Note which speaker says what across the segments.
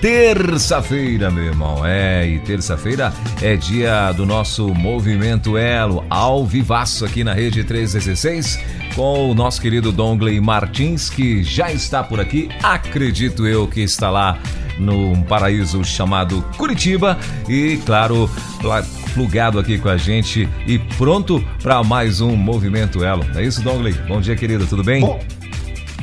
Speaker 1: Terça-feira, meu irmão. É, e terça-feira é dia do nosso movimento Elo, ao vivaço aqui na Rede 316, com o nosso querido Dongley Martins, que já está por aqui. Acredito eu que está lá num paraíso chamado Curitiba e, claro, plugado aqui com a gente e pronto para mais um Movimento Elo. É isso, Dongley? Bom dia, querido, tudo bem?
Speaker 2: Bom,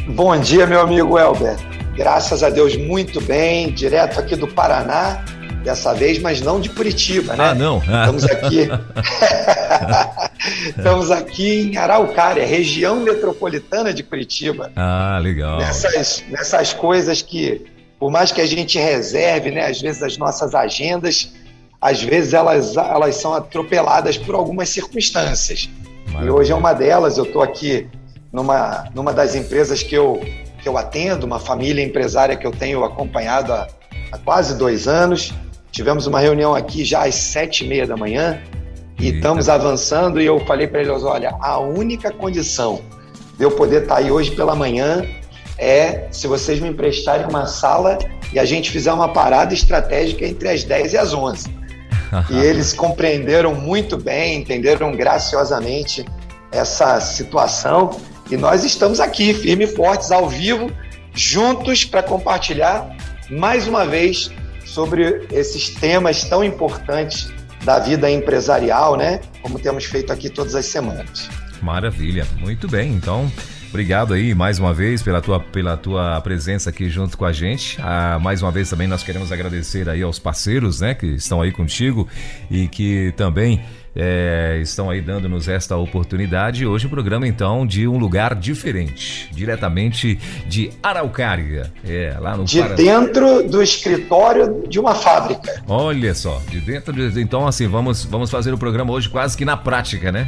Speaker 2: bom dia, meu amigo Elber. Graças a Deus, muito bem, direto aqui do Paraná, dessa vez, mas não de Curitiba, né?
Speaker 1: Ah, não.
Speaker 2: Estamos aqui. Estamos aqui em Araucária, região metropolitana de Curitiba.
Speaker 1: Ah, legal.
Speaker 2: Nessas, nessas coisas que por mais que a gente reserve, né, às vezes, as nossas agendas, às vezes elas, elas são atropeladas por algumas circunstâncias. Maravilha. E hoje é uma delas, eu estou aqui numa, numa das empresas que eu, que eu atendo, uma família empresária que eu tenho acompanhado há, há quase dois anos. Tivemos uma reunião aqui já às sete e meia da manhã e Eita. estamos avançando e eu falei para eles, olha, a única condição de eu poder estar tá aí hoje pela manhã é se vocês me emprestarem uma sala e a gente fizer uma parada estratégica entre as 10 e as 11. e eles compreenderam muito bem, entenderam graciosamente essa situação e nós estamos aqui, firmes e fortes, ao vivo, juntos para compartilhar mais uma vez sobre esses temas tão importantes da vida empresarial, né? Como temos feito aqui todas as semanas.
Speaker 1: Maravilha, muito bem. Então, Obrigado aí mais uma vez pela tua, pela tua presença aqui junto com a gente. Ah, mais uma vez também nós queremos agradecer aí aos parceiros, né, que estão aí contigo e que também é, estão aí dando-nos esta oportunidade. Hoje o programa, então, de um lugar diferente, diretamente de Araucária. É, lá no
Speaker 2: De Paraná. dentro do escritório de uma fábrica.
Speaker 1: Olha só, de dentro de. Então, assim, vamos, vamos fazer o programa hoje quase que na prática, né?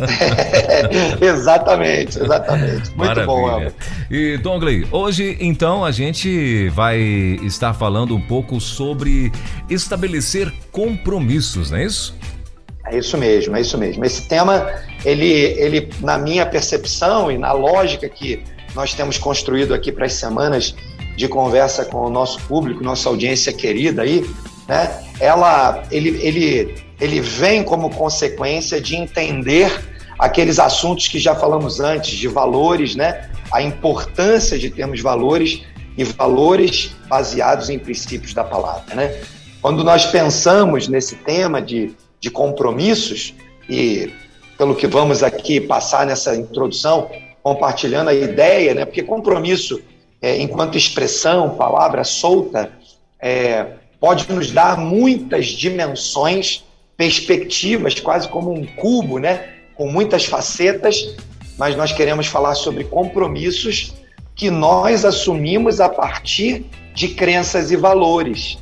Speaker 2: É, exatamente, exatamente. Muito Maravilha. bom, Elber.
Speaker 1: E, Dongley, hoje, então, a gente vai estar falando um pouco sobre estabelecer compromissos, não é isso?
Speaker 2: É isso mesmo, é isso mesmo. Esse tema, ele, ele, na minha percepção e na lógica que nós temos construído aqui para as semanas de conversa com o nosso público, nossa audiência querida aí, né? Ela, ele, ele, ele vem como consequência de entender aqueles assuntos que já falamos antes, de valores, né? A importância de termos valores e valores baseados em princípios da palavra, né? Quando nós pensamos nesse tema de de compromissos e pelo que vamos aqui passar nessa introdução, compartilhando a ideia, né? Porque compromisso, é, enquanto expressão, palavra solta, é, pode nos dar muitas dimensões, perspectivas, quase como um cubo, né? Com muitas facetas, mas nós queremos falar sobre compromissos que nós assumimos a partir de crenças e valores.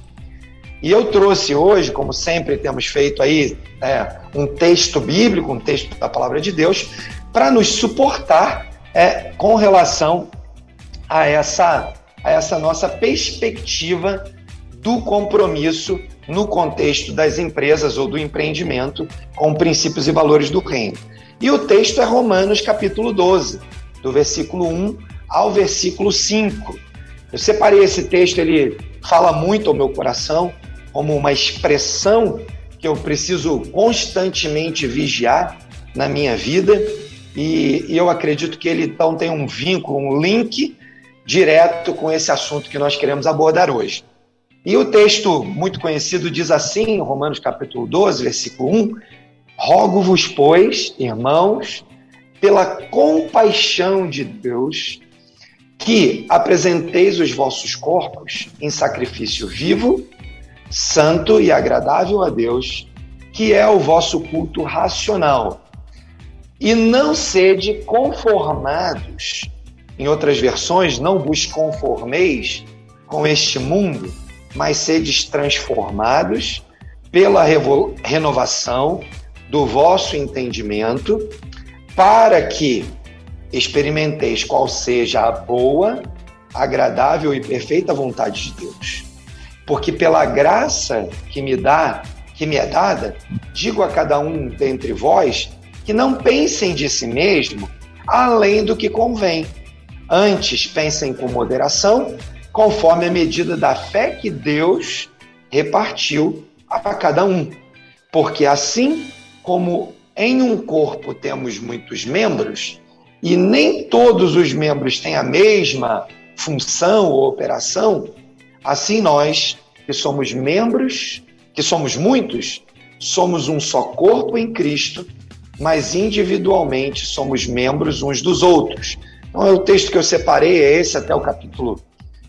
Speaker 2: E eu trouxe hoje, como sempre temos feito aí, é, um texto bíblico, um texto da palavra de Deus, para nos suportar é, com relação a essa, a essa nossa perspectiva do compromisso no contexto das empresas ou do empreendimento com princípios e valores do reino. E o texto é Romanos capítulo 12, do versículo 1 ao versículo 5. Eu separei esse texto, ele fala muito ao meu coração, como uma expressão que eu preciso constantemente vigiar na minha vida e, e eu acredito que ele então tem um vínculo, um link direto com esse assunto que nós queremos abordar hoje. E o texto muito conhecido diz assim, em Romanos capítulo 12, versículo 1: Rogo-vos, pois, irmãos, pela compaixão de Deus, que apresenteis os vossos corpos em sacrifício vivo, santo e agradável a Deus, que é o vosso culto racional. E não sede conformados, em outras versões, não vos conformeis com este mundo, mas sedes transformados pela renovação do vosso entendimento, para que experimenteis qual seja a boa, agradável e perfeita vontade de Deus. Porque pela graça que me dá, que me é dada, digo a cada um dentre vós que não pensem de si mesmo além do que convém. Antes pensem com moderação, conforme a medida da fé que Deus repartiu a cada um. Porque assim como em um corpo temos muitos membros, e nem todos os membros têm a mesma função ou operação, assim nós, que somos membros, que somos muitos, somos um só corpo em Cristo, mas individualmente somos membros uns dos outros. Então, é o texto que eu separei é esse até o capítulo,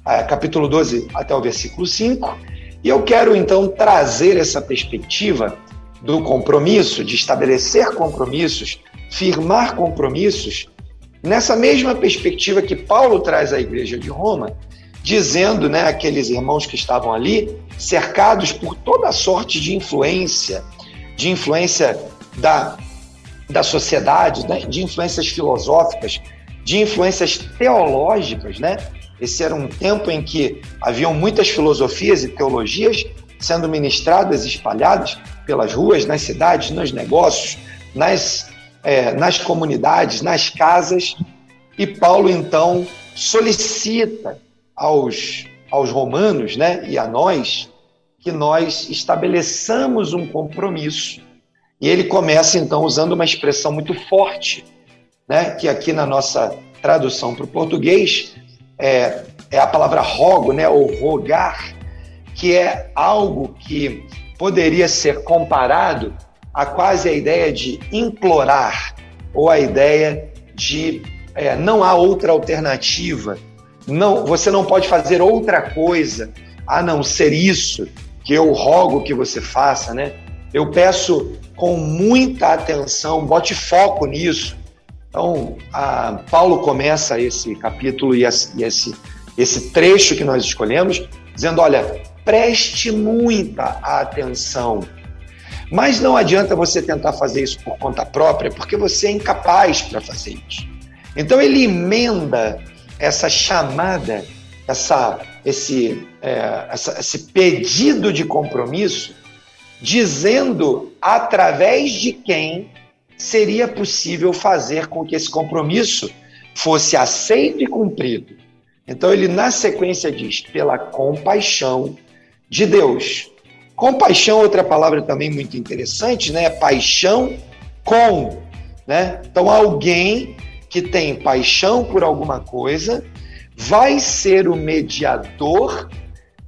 Speaker 2: é, capítulo 12 até o versículo 5. E eu quero então trazer essa perspectiva do compromisso, de estabelecer compromissos, firmar compromissos, nessa mesma perspectiva que Paulo traz à igreja de Roma, dizendo, né, aqueles irmãos que estavam ali, cercados por toda sorte de influência, de influência da, da sociedade, né, de influências filosóficas, de influências teológicas, né? Esse era um tempo em que haviam muitas filosofias e teologias sendo ministradas e espalhadas pelas ruas, nas cidades, nos negócios, nas, é, nas comunidades, nas casas. E Paulo, então, solicita aos, aos romanos né, e a nós que nós estabeleçamos um compromisso. E ele começa, então, usando uma expressão muito forte, né, que aqui na nossa tradução para o português é, é a palavra rogo, né, ou rogar, que é algo que poderia ser comparado a quase a ideia de implorar ou a ideia de é, não há outra alternativa, não, você não pode fazer outra coisa a não ser isso que eu rogo que você faça, né? Eu peço com muita atenção, bote foco nisso. Então, Paulo começa esse capítulo e esse, esse, esse trecho que nós escolhemos dizendo: olha, preste muita atenção. Mas não adianta você tentar fazer isso por conta própria, porque você é incapaz para fazer isso. Então ele emenda essa chamada, essa, esse, é, essa, esse pedido de compromisso, dizendo através de quem seria possível fazer com que esse compromisso fosse aceito e cumprido. Então ele na sequência diz: pela compaixão de Deus. Compaixão, outra palavra também muito interessante, né? Paixão com, né? Então alguém que tem paixão por alguma coisa vai ser o mediador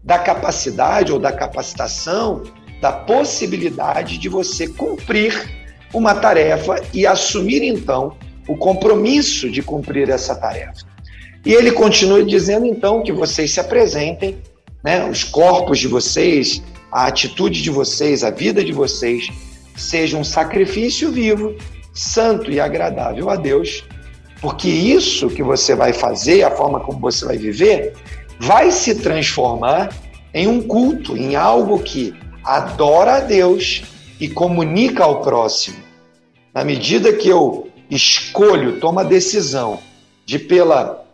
Speaker 2: da capacidade ou da capacitação, da possibilidade de você cumprir uma tarefa e assumir então o compromisso de cumprir essa tarefa. E ele continua dizendo então que vocês se apresentem né, os corpos de vocês, a atitude de vocês, a vida de vocês, seja um sacrifício vivo, santo e agradável a Deus, porque isso que você vai fazer, a forma como você vai viver, vai se transformar em um culto, em algo que adora a Deus e comunica ao próximo. Na medida que eu escolho, tomo a decisão de, pela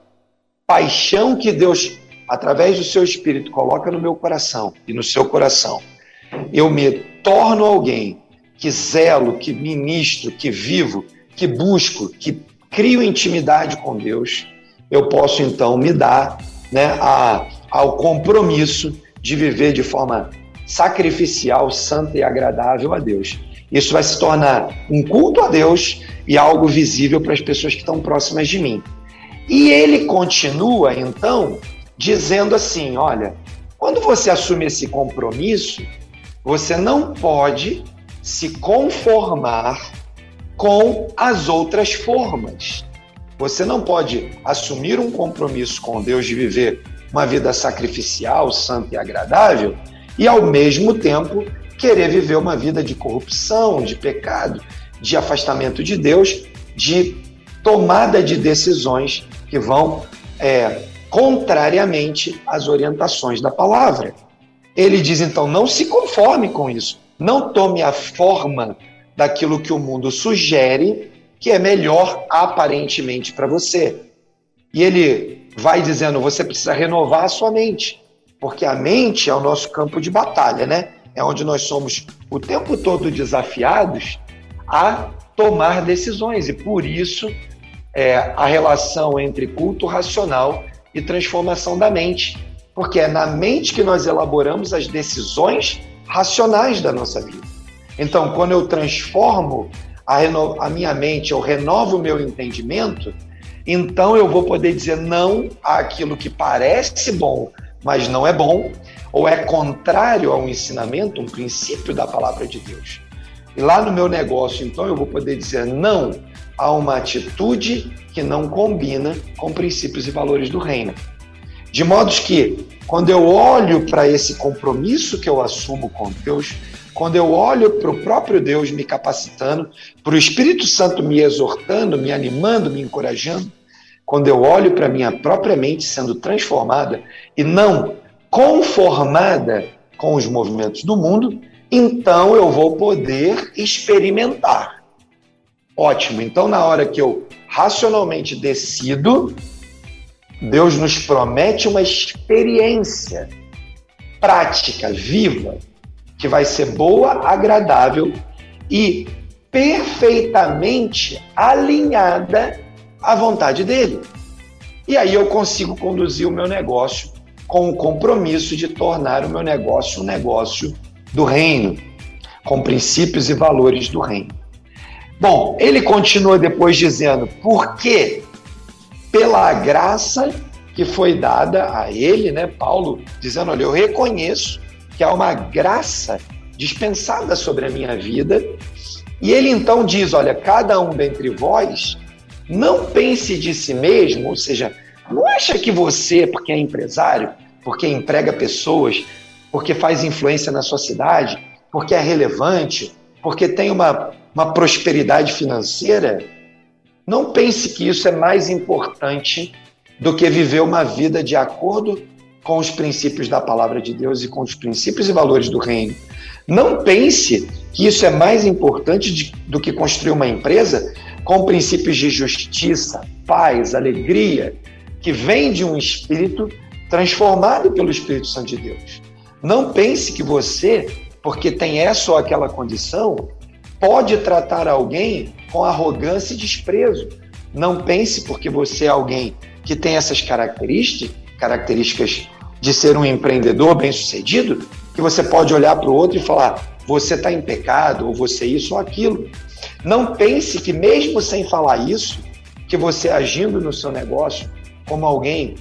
Speaker 2: paixão que Deus através do seu espírito, coloca no meu coração e no seu coração, eu me torno alguém que zelo, que ministro, que vivo, que busco, que crio intimidade com Deus, eu posso então me dar né, a, ao compromisso de viver de forma sacrificial, santa e agradável a Deus. Isso vai se tornar um culto a Deus e algo visível para as pessoas que estão próximas de mim. E ele continua, então, dizendo assim: olha, quando você assume esse compromisso, você não pode se conformar com as outras formas. Você não pode assumir um compromisso com Deus de viver uma vida sacrificial, santa e agradável e, ao mesmo tempo, querer viver uma vida de corrupção, de pecado, de afastamento de Deus, de tomada de decisões que vão é, contrariamente às orientações da palavra. Ele diz então: não se conforme com isso, não tome a forma daquilo que o mundo sugere que é melhor aparentemente para você. E ele vai dizendo: você precisa renovar a sua mente, porque a mente é o nosso campo de batalha, né? É onde nós somos o tempo todo desafiados a tomar decisões, e por isso é, a relação entre culto racional e transformação da mente, porque é na mente que nós elaboramos as decisões racionais da nossa vida. Então, quando eu transformo a, a minha mente, eu renovo o meu entendimento, então eu vou poder dizer não àquilo que parece bom, mas não é bom, ou é contrário a um ensinamento, um princípio da palavra de Deus. E lá no meu negócio, então, eu vou poder dizer não a uma atitude que não combina com princípios e valores do reino. De modo que, quando eu olho para esse compromisso que eu assumo com Deus, quando eu olho para o próprio Deus me capacitando, para o Espírito Santo me exortando, me animando, me encorajando, quando eu olho para minha própria mente sendo transformada e não conformada com os movimentos do mundo, então eu vou poder experimentar. Ótimo. Então, na hora que eu racionalmente decido, Deus nos promete uma experiência prática, viva, que vai ser boa, agradável e perfeitamente alinhada à vontade dele. E aí eu consigo conduzir o meu negócio com o compromisso de tornar o meu negócio um negócio do reino, com princípios e valores do reino. Bom, ele continua depois dizendo: porque pela graça que foi dada a ele, né, Paulo, dizendo: olha, eu reconheço que há uma graça dispensada sobre a minha vida. E ele então diz: olha, cada um dentre vós não pense de si mesmo, ou seja, não acha que você, porque é empresário, porque emprega pessoas, porque faz influência na sua cidade, porque é relevante, porque tem uma, uma prosperidade financeira, não pense que isso é mais importante do que viver uma vida de acordo com os princípios da palavra de Deus e com os princípios e valores do reino. Não pense que isso é mais importante de, do que construir uma empresa com princípios de justiça, paz, alegria, que vem de um espírito transformado pelo Espírito Santo de Deus. Não pense que você, porque tem essa ou aquela condição, pode tratar alguém com arrogância e desprezo. Não pense porque você é alguém que tem essas características, características de ser um empreendedor bem-sucedido, que você pode olhar para o outro e falar: você está em pecado, ou você isso ou aquilo. Não pense que, mesmo sem falar isso, que você agindo no seu negócio como alguém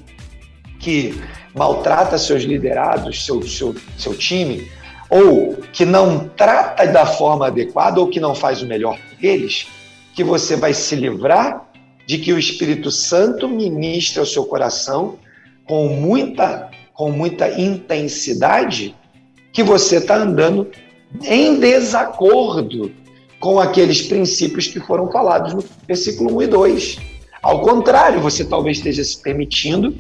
Speaker 2: que maltrata seus liderados, seu, seu, seu time, ou que não trata da forma adequada, ou que não faz o melhor por eles, que você vai se livrar de que o Espírito Santo ministre ao seu coração com muita com muita intensidade que você está andando em desacordo com aqueles princípios que foram falados no versículo 1 e 2. Ao contrário, você talvez esteja se permitindo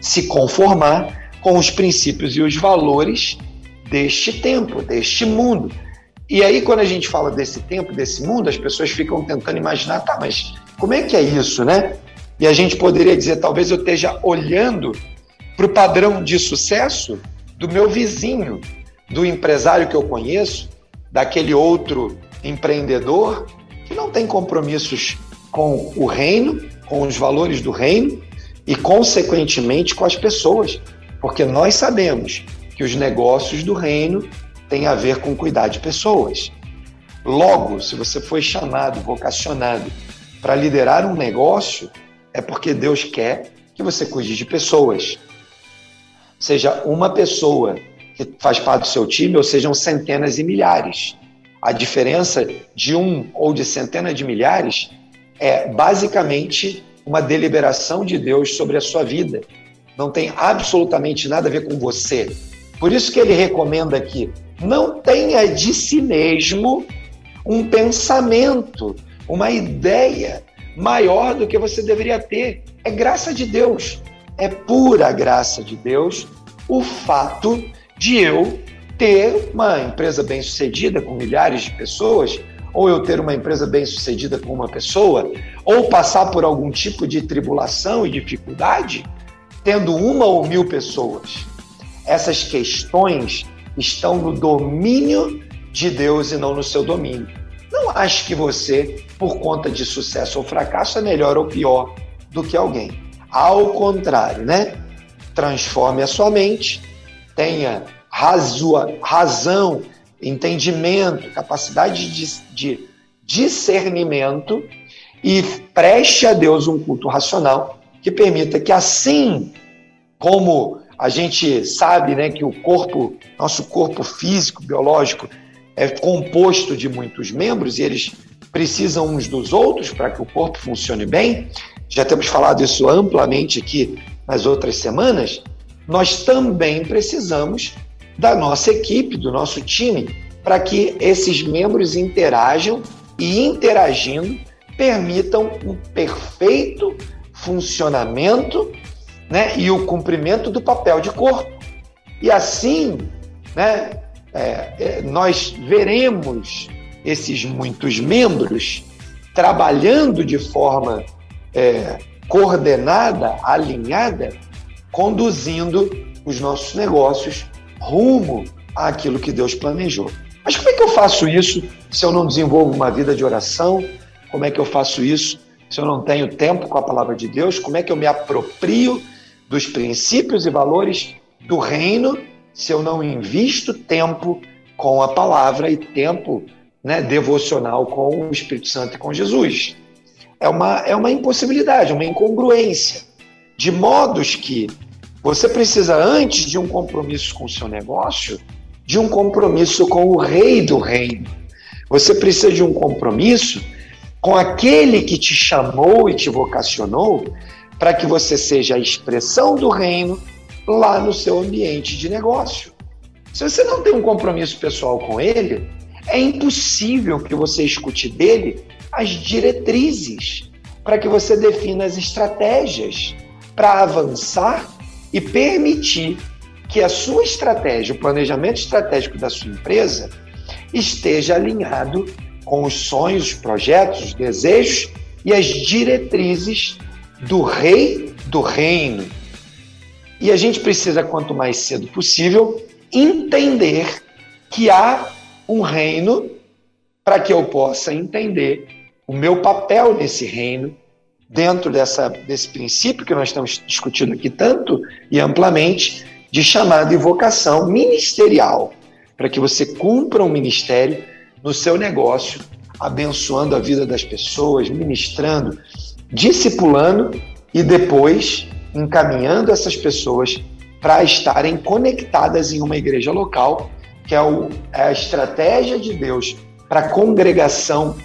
Speaker 2: se conformar com os princípios e os valores deste tempo, deste mundo. E aí, quando a gente fala desse tempo, desse mundo, as pessoas ficam tentando imaginar, tá, mas como é que é isso, né? E a gente poderia dizer, talvez eu esteja olhando para o padrão de sucesso do meu vizinho, do empresário que eu conheço, daquele outro empreendedor que não tem compromissos com o reino, com os valores do reino e, consequentemente, com as pessoas, porque nós sabemos que os negócios do reino têm a ver com cuidar de pessoas. Logo, se você foi chamado, vocacionado para liderar um negócio, é porque Deus quer que você cuide de pessoas seja uma pessoa que faz parte do seu time ou sejam centenas e milhares. A diferença de um ou de centenas de milhares é basicamente uma deliberação de Deus sobre a sua vida. Não tem absolutamente nada a ver com você. Por isso que ele recomenda aqui: não tenha de si mesmo um pensamento, uma ideia maior do que você deveria ter. É graça de Deus é pura graça de Deus o fato de eu ter uma empresa bem-sucedida com milhares de pessoas, ou eu ter uma empresa bem-sucedida com uma pessoa, ou passar por algum tipo de tribulação e dificuldade, tendo uma ou mil pessoas. Essas questões estão no domínio de Deus e não no seu domínio. Não ache que você, por conta de sucesso ou fracasso, é melhor ou pior do que alguém. Ao contrário, né? Transforme a sua mente, tenha razão, entendimento, capacidade de, de discernimento e preste a Deus um culto racional que permita que assim como a gente sabe, né, que o corpo, nosso corpo físico, biológico é composto de muitos membros e eles precisam uns dos outros para que o corpo funcione bem. Já temos falado isso amplamente aqui nas outras semanas. Nós também precisamos da nossa equipe, do nosso time, para que esses membros interajam e interagindo permitam um perfeito funcionamento né, e o cumprimento do papel de corpo. E assim, né, é, é, nós veremos esses muitos membros trabalhando de forma é, coordenada, alinhada, conduzindo os nossos negócios rumo àquilo que Deus planejou. Mas como é que eu faço isso se eu não desenvolvo uma vida de oração? Como é que eu faço isso se eu não tenho tempo com a palavra de Deus? Como é que eu me aproprio dos princípios e valores do reino se eu não invisto tempo com a palavra e tempo né, devocional com o Espírito Santo e com Jesus. É uma, é uma impossibilidade, uma incongruência. De modos que você precisa, antes de um compromisso com o seu negócio, de um compromisso com o rei do reino. Você precisa de um compromisso com aquele que te chamou e te vocacionou para que você seja a expressão do reino lá no seu ambiente de negócio. Se você não tem um compromisso pessoal com ele, é impossível que você escute dele as diretrizes para que você defina as estratégias para avançar e permitir que a sua estratégia, o planejamento estratégico da sua empresa, esteja alinhado com os sonhos, os projetos, os desejos e as diretrizes do rei do reino. E a gente precisa, quanto mais cedo possível, entender que há um reino para que eu possa entender o meu papel nesse reino, dentro dessa, desse princípio que nós estamos discutindo aqui tanto e amplamente, de chamada e vocação ministerial, para que você cumpra um ministério no seu negócio, abençoando a vida das pessoas, ministrando, discipulando e depois encaminhando essas pessoas para estarem conectadas em uma igreja local, que é, o, é a estratégia de Deus para congregação,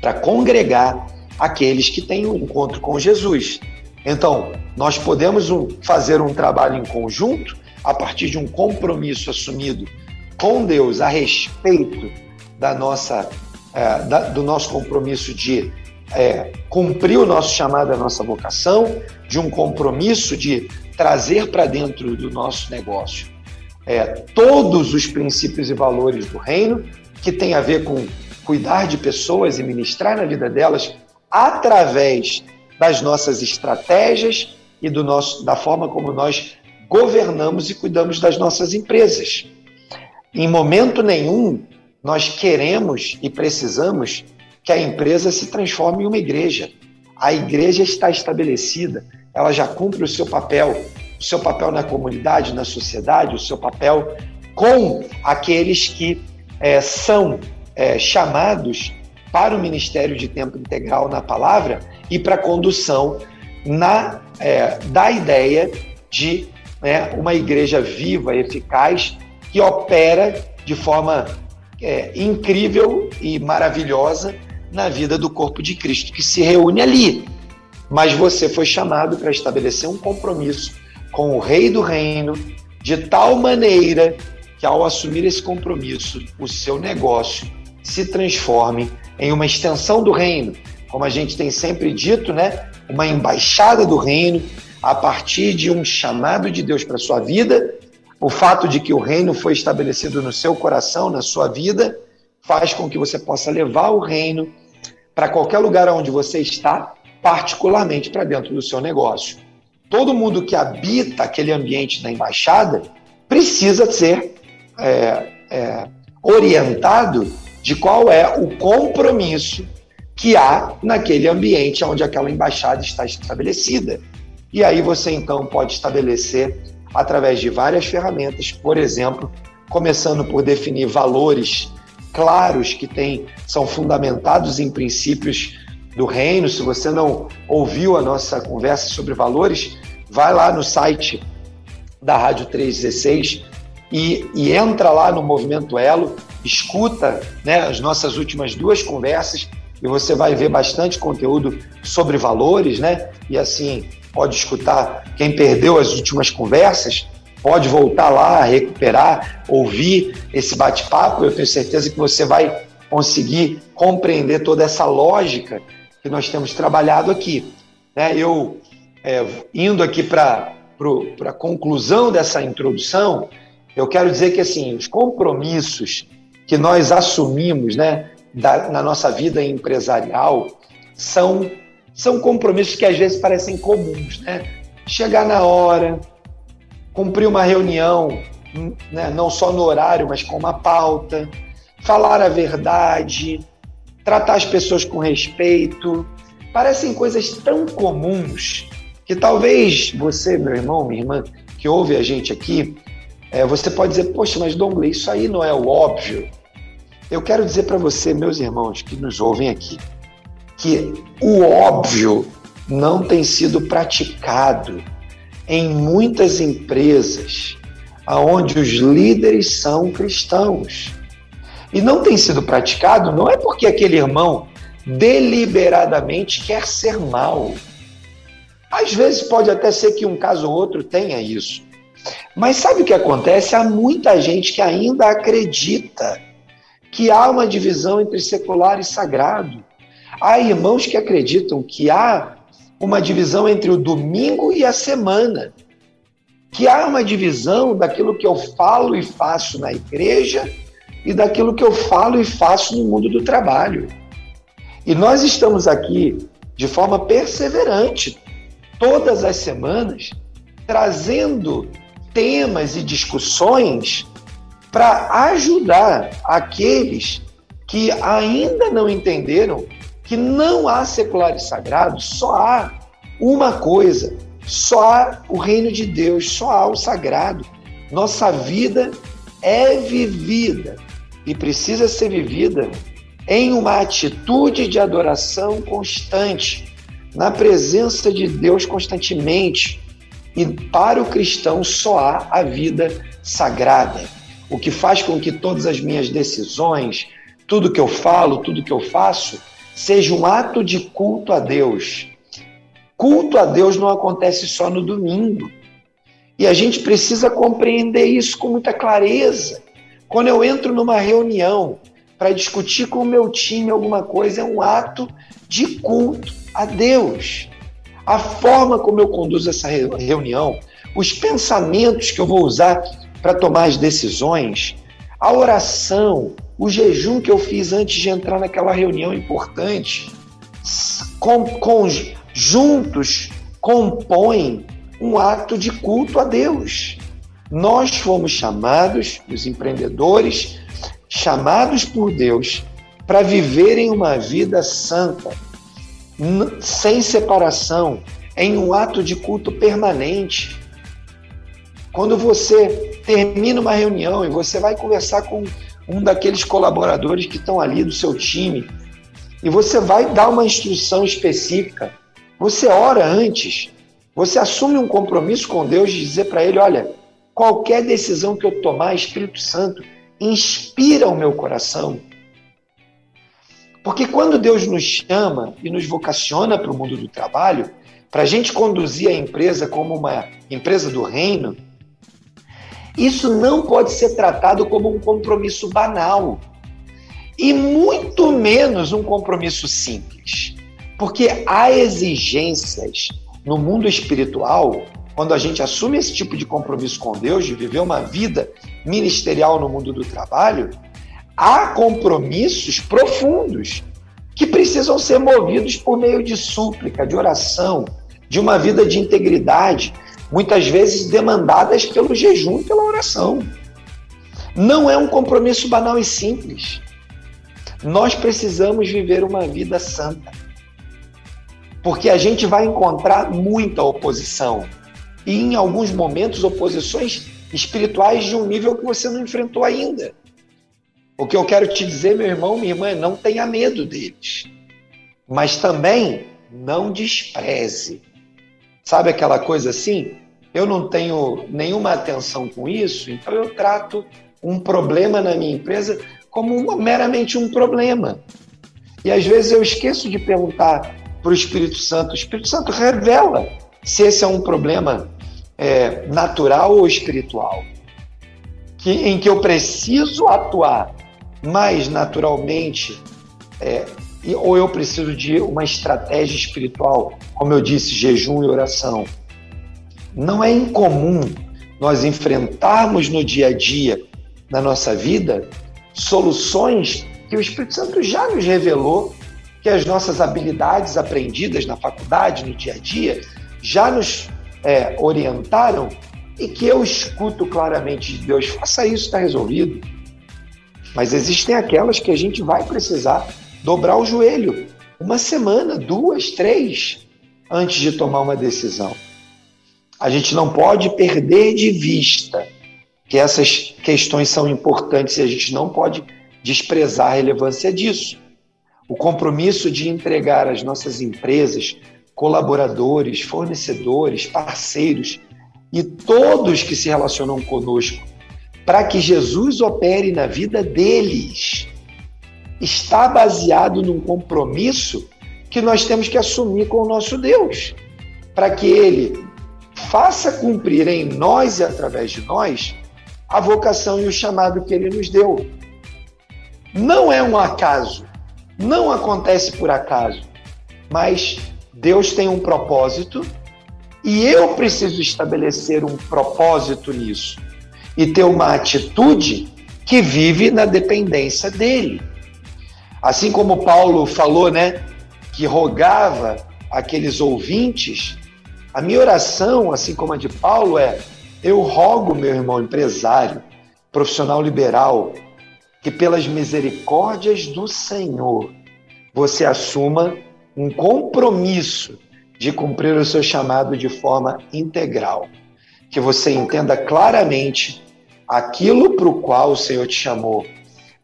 Speaker 2: para congregar aqueles que têm um encontro com Jesus. Então, nós podemos fazer um trabalho em conjunto a partir de um compromisso assumido com Deus a respeito da nossa, é, da, do nosso compromisso de é, cumprir o nosso chamado, a nossa vocação, de um compromisso de trazer para dentro do nosso negócio é, todos os princípios e valores do reino, que tem a ver com cuidar de pessoas e ministrar na vida delas através das nossas estratégias e do nosso, da forma como nós governamos e cuidamos das nossas empresas. Em momento nenhum nós queremos e precisamos que a empresa se transforme em uma igreja. A igreja está estabelecida, ela já cumpre o seu papel, o seu papel na comunidade, na sociedade, o seu papel com aqueles que é, são é, chamados para o ministério de tempo integral na palavra e para a condução na, é, da ideia de né, uma igreja viva, eficaz, que opera de forma é, incrível e maravilhosa na vida do corpo de Cristo, que se reúne ali. Mas você foi chamado para estabelecer um compromisso com o Rei do Reino, de tal maneira que, ao assumir esse compromisso, o seu negócio se transforme em uma extensão do reino, como a gente tem sempre dito, né? Uma embaixada do reino a partir de um chamado de Deus para sua vida. O fato de que o reino foi estabelecido no seu coração, na sua vida, faz com que você possa levar o reino para qualquer lugar onde você está, particularmente para dentro do seu negócio. todo mundo que habita aquele ambiente da embaixada precisa ser é, é, orientado de qual é o compromisso que há naquele ambiente onde aquela embaixada está estabelecida. E aí você então pode estabelecer através de várias ferramentas, por exemplo, começando por definir valores claros que tem, são fundamentados em princípios do reino. Se você não ouviu a nossa conversa sobre valores, vai lá no site da Rádio 316 e, e entra lá no Movimento Elo, escuta né, as nossas últimas duas conversas e você vai ver bastante conteúdo sobre valores, né? E assim, pode escutar quem perdeu as últimas conversas, pode voltar lá, recuperar, ouvir esse bate-papo. Eu tenho certeza que você vai conseguir compreender toda essa lógica que nós temos trabalhado aqui. Né? Eu, é, indo aqui para a conclusão dessa introdução, eu quero dizer que assim, os compromissos que nós assumimos né, da, na nossa vida empresarial são, são compromissos que às vezes parecem comuns. Né? Chegar na hora, cumprir uma reunião, né, não só no horário, mas com uma pauta, falar a verdade, tratar as pessoas com respeito. Parecem coisas tão comuns que talvez você, meu irmão, minha irmã, que ouve a gente aqui, é, você pode dizer, poxa, mas Dongley, isso aí não é o óbvio. Eu quero dizer para você, meus irmãos que nos ouvem aqui, que o óbvio não tem sido praticado em muitas empresas aonde os líderes são cristãos. E não tem sido praticado não é porque aquele irmão deliberadamente quer ser mal. Às vezes pode até ser que um caso ou outro tenha isso. Mas sabe o que acontece? Há muita gente que ainda acredita que há uma divisão entre secular e sagrado. Há irmãos que acreditam que há uma divisão entre o domingo e a semana. Que há uma divisão daquilo que eu falo e faço na igreja e daquilo que eu falo e faço no mundo do trabalho. E nós estamos aqui de forma perseverante, todas as semanas, trazendo temas e discussões para ajudar aqueles que ainda não entenderam que não há secular e sagrado, só há uma coisa, só há o reino de Deus, só há o sagrado. Nossa vida é vivida e precisa ser vivida em uma atitude de adoração constante, na presença de Deus constantemente. E para o cristão só há a vida sagrada, o que faz com que todas as minhas decisões, tudo que eu falo, tudo que eu faço, seja um ato de culto a Deus. Culto a Deus não acontece só no domingo. E a gente precisa compreender isso com muita clareza. Quando eu entro numa reunião para discutir com o meu time alguma coisa, é um ato de culto a Deus. A forma como eu conduzo essa reunião, os pensamentos que eu vou usar para tomar as decisões, a oração, o jejum que eu fiz antes de entrar naquela reunião importante, com, com, juntos compõem um ato de culto a Deus. Nós fomos chamados, os empreendedores, chamados por Deus para viverem uma vida santa, sem separação, em um ato de culto permanente. Quando você termina uma reunião e você vai conversar com um daqueles colaboradores que estão ali do seu time e você vai dar uma instrução específica. Você ora antes, você assume um compromisso com Deus de dizer para ele: olha, qualquer decisão que eu tomar, Espírito Santo, inspira o meu coração. Porque quando Deus nos chama e nos vocaciona para o mundo do trabalho, para a gente conduzir a empresa como uma empresa do reino, isso não pode ser tratado como um compromisso banal. E muito menos um compromisso simples, porque há exigências no mundo espiritual, quando a gente assume esse tipo de compromisso com Deus, de viver uma vida ministerial no mundo do trabalho, há compromissos profundos que precisam ser movidos por meio de súplica, de oração, de uma vida de integridade, muitas vezes demandadas pelo jejum e pela oração. Não é um compromisso banal e simples. Nós precisamos viver uma vida santa. Porque a gente vai encontrar muita oposição. E em alguns momentos, oposições espirituais de um nível que você não enfrentou ainda. O que eu quero te dizer, meu irmão, minha irmã, é não tenha medo deles. Mas também não despreze. Sabe aquela coisa assim? Eu não tenho nenhuma atenção com isso, então eu trato um problema na minha empresa como uma, meramente um problema. E às vezes eu esqueço de perguntar para o Espírito Santo: o Espírito Santo revela se esse é um problema é, natural ou espiritual, que, em que eu preciso atuar mais naturalmente, é, ou eu preciso de uma estratégia espiritual, como eu disse, jejum e oração. Não é incomum nós enfrentarmos no dia a dia da nossa vida soluções que o Espírito Santo já nos revelou, que as nossas habilidades aprendidas na faculdade, no dia a dia, já nos é, orientaram e que eu escuto claramente de Deus: faça isso, está resolvido. Mas existem aquelas que a gente vai precisar dobrar o joelho uma semana, duas, três, antes de tomar uma decisão. A gente não pode perder de vista que essas questões são importantes e a gente não pode desprezar a relevância disso. O compromisso de entregar as nossas empresas, colaboradores, fornecedores, parceiros e todos que se relacionam conosco para que Jesus opere na vida deles, está baseado num compromisso que nós temos que assumir com o nosso Deus, para que ele faça cumprir em nós e através de nós a vocação e o chamado que ele nos deu. Não é um acaso, não acontece por acaso, mas Deus tem um propósito e eu preciso estabelecer um propósito nisso e ter uma atitude que vive na dependência dele. Assim como Paulo falou, né, que rogava aqueles ouvintes, a minha oração, assim como a de Paulo, é: eu rogo, meu irmão empresário, profissional liberal, que pelas misericórdias do Senhor você assuma um compromisso de cumprir o seu chamado de forma integral que você entenda claramente aquilo para o qual o Senhor te chamou.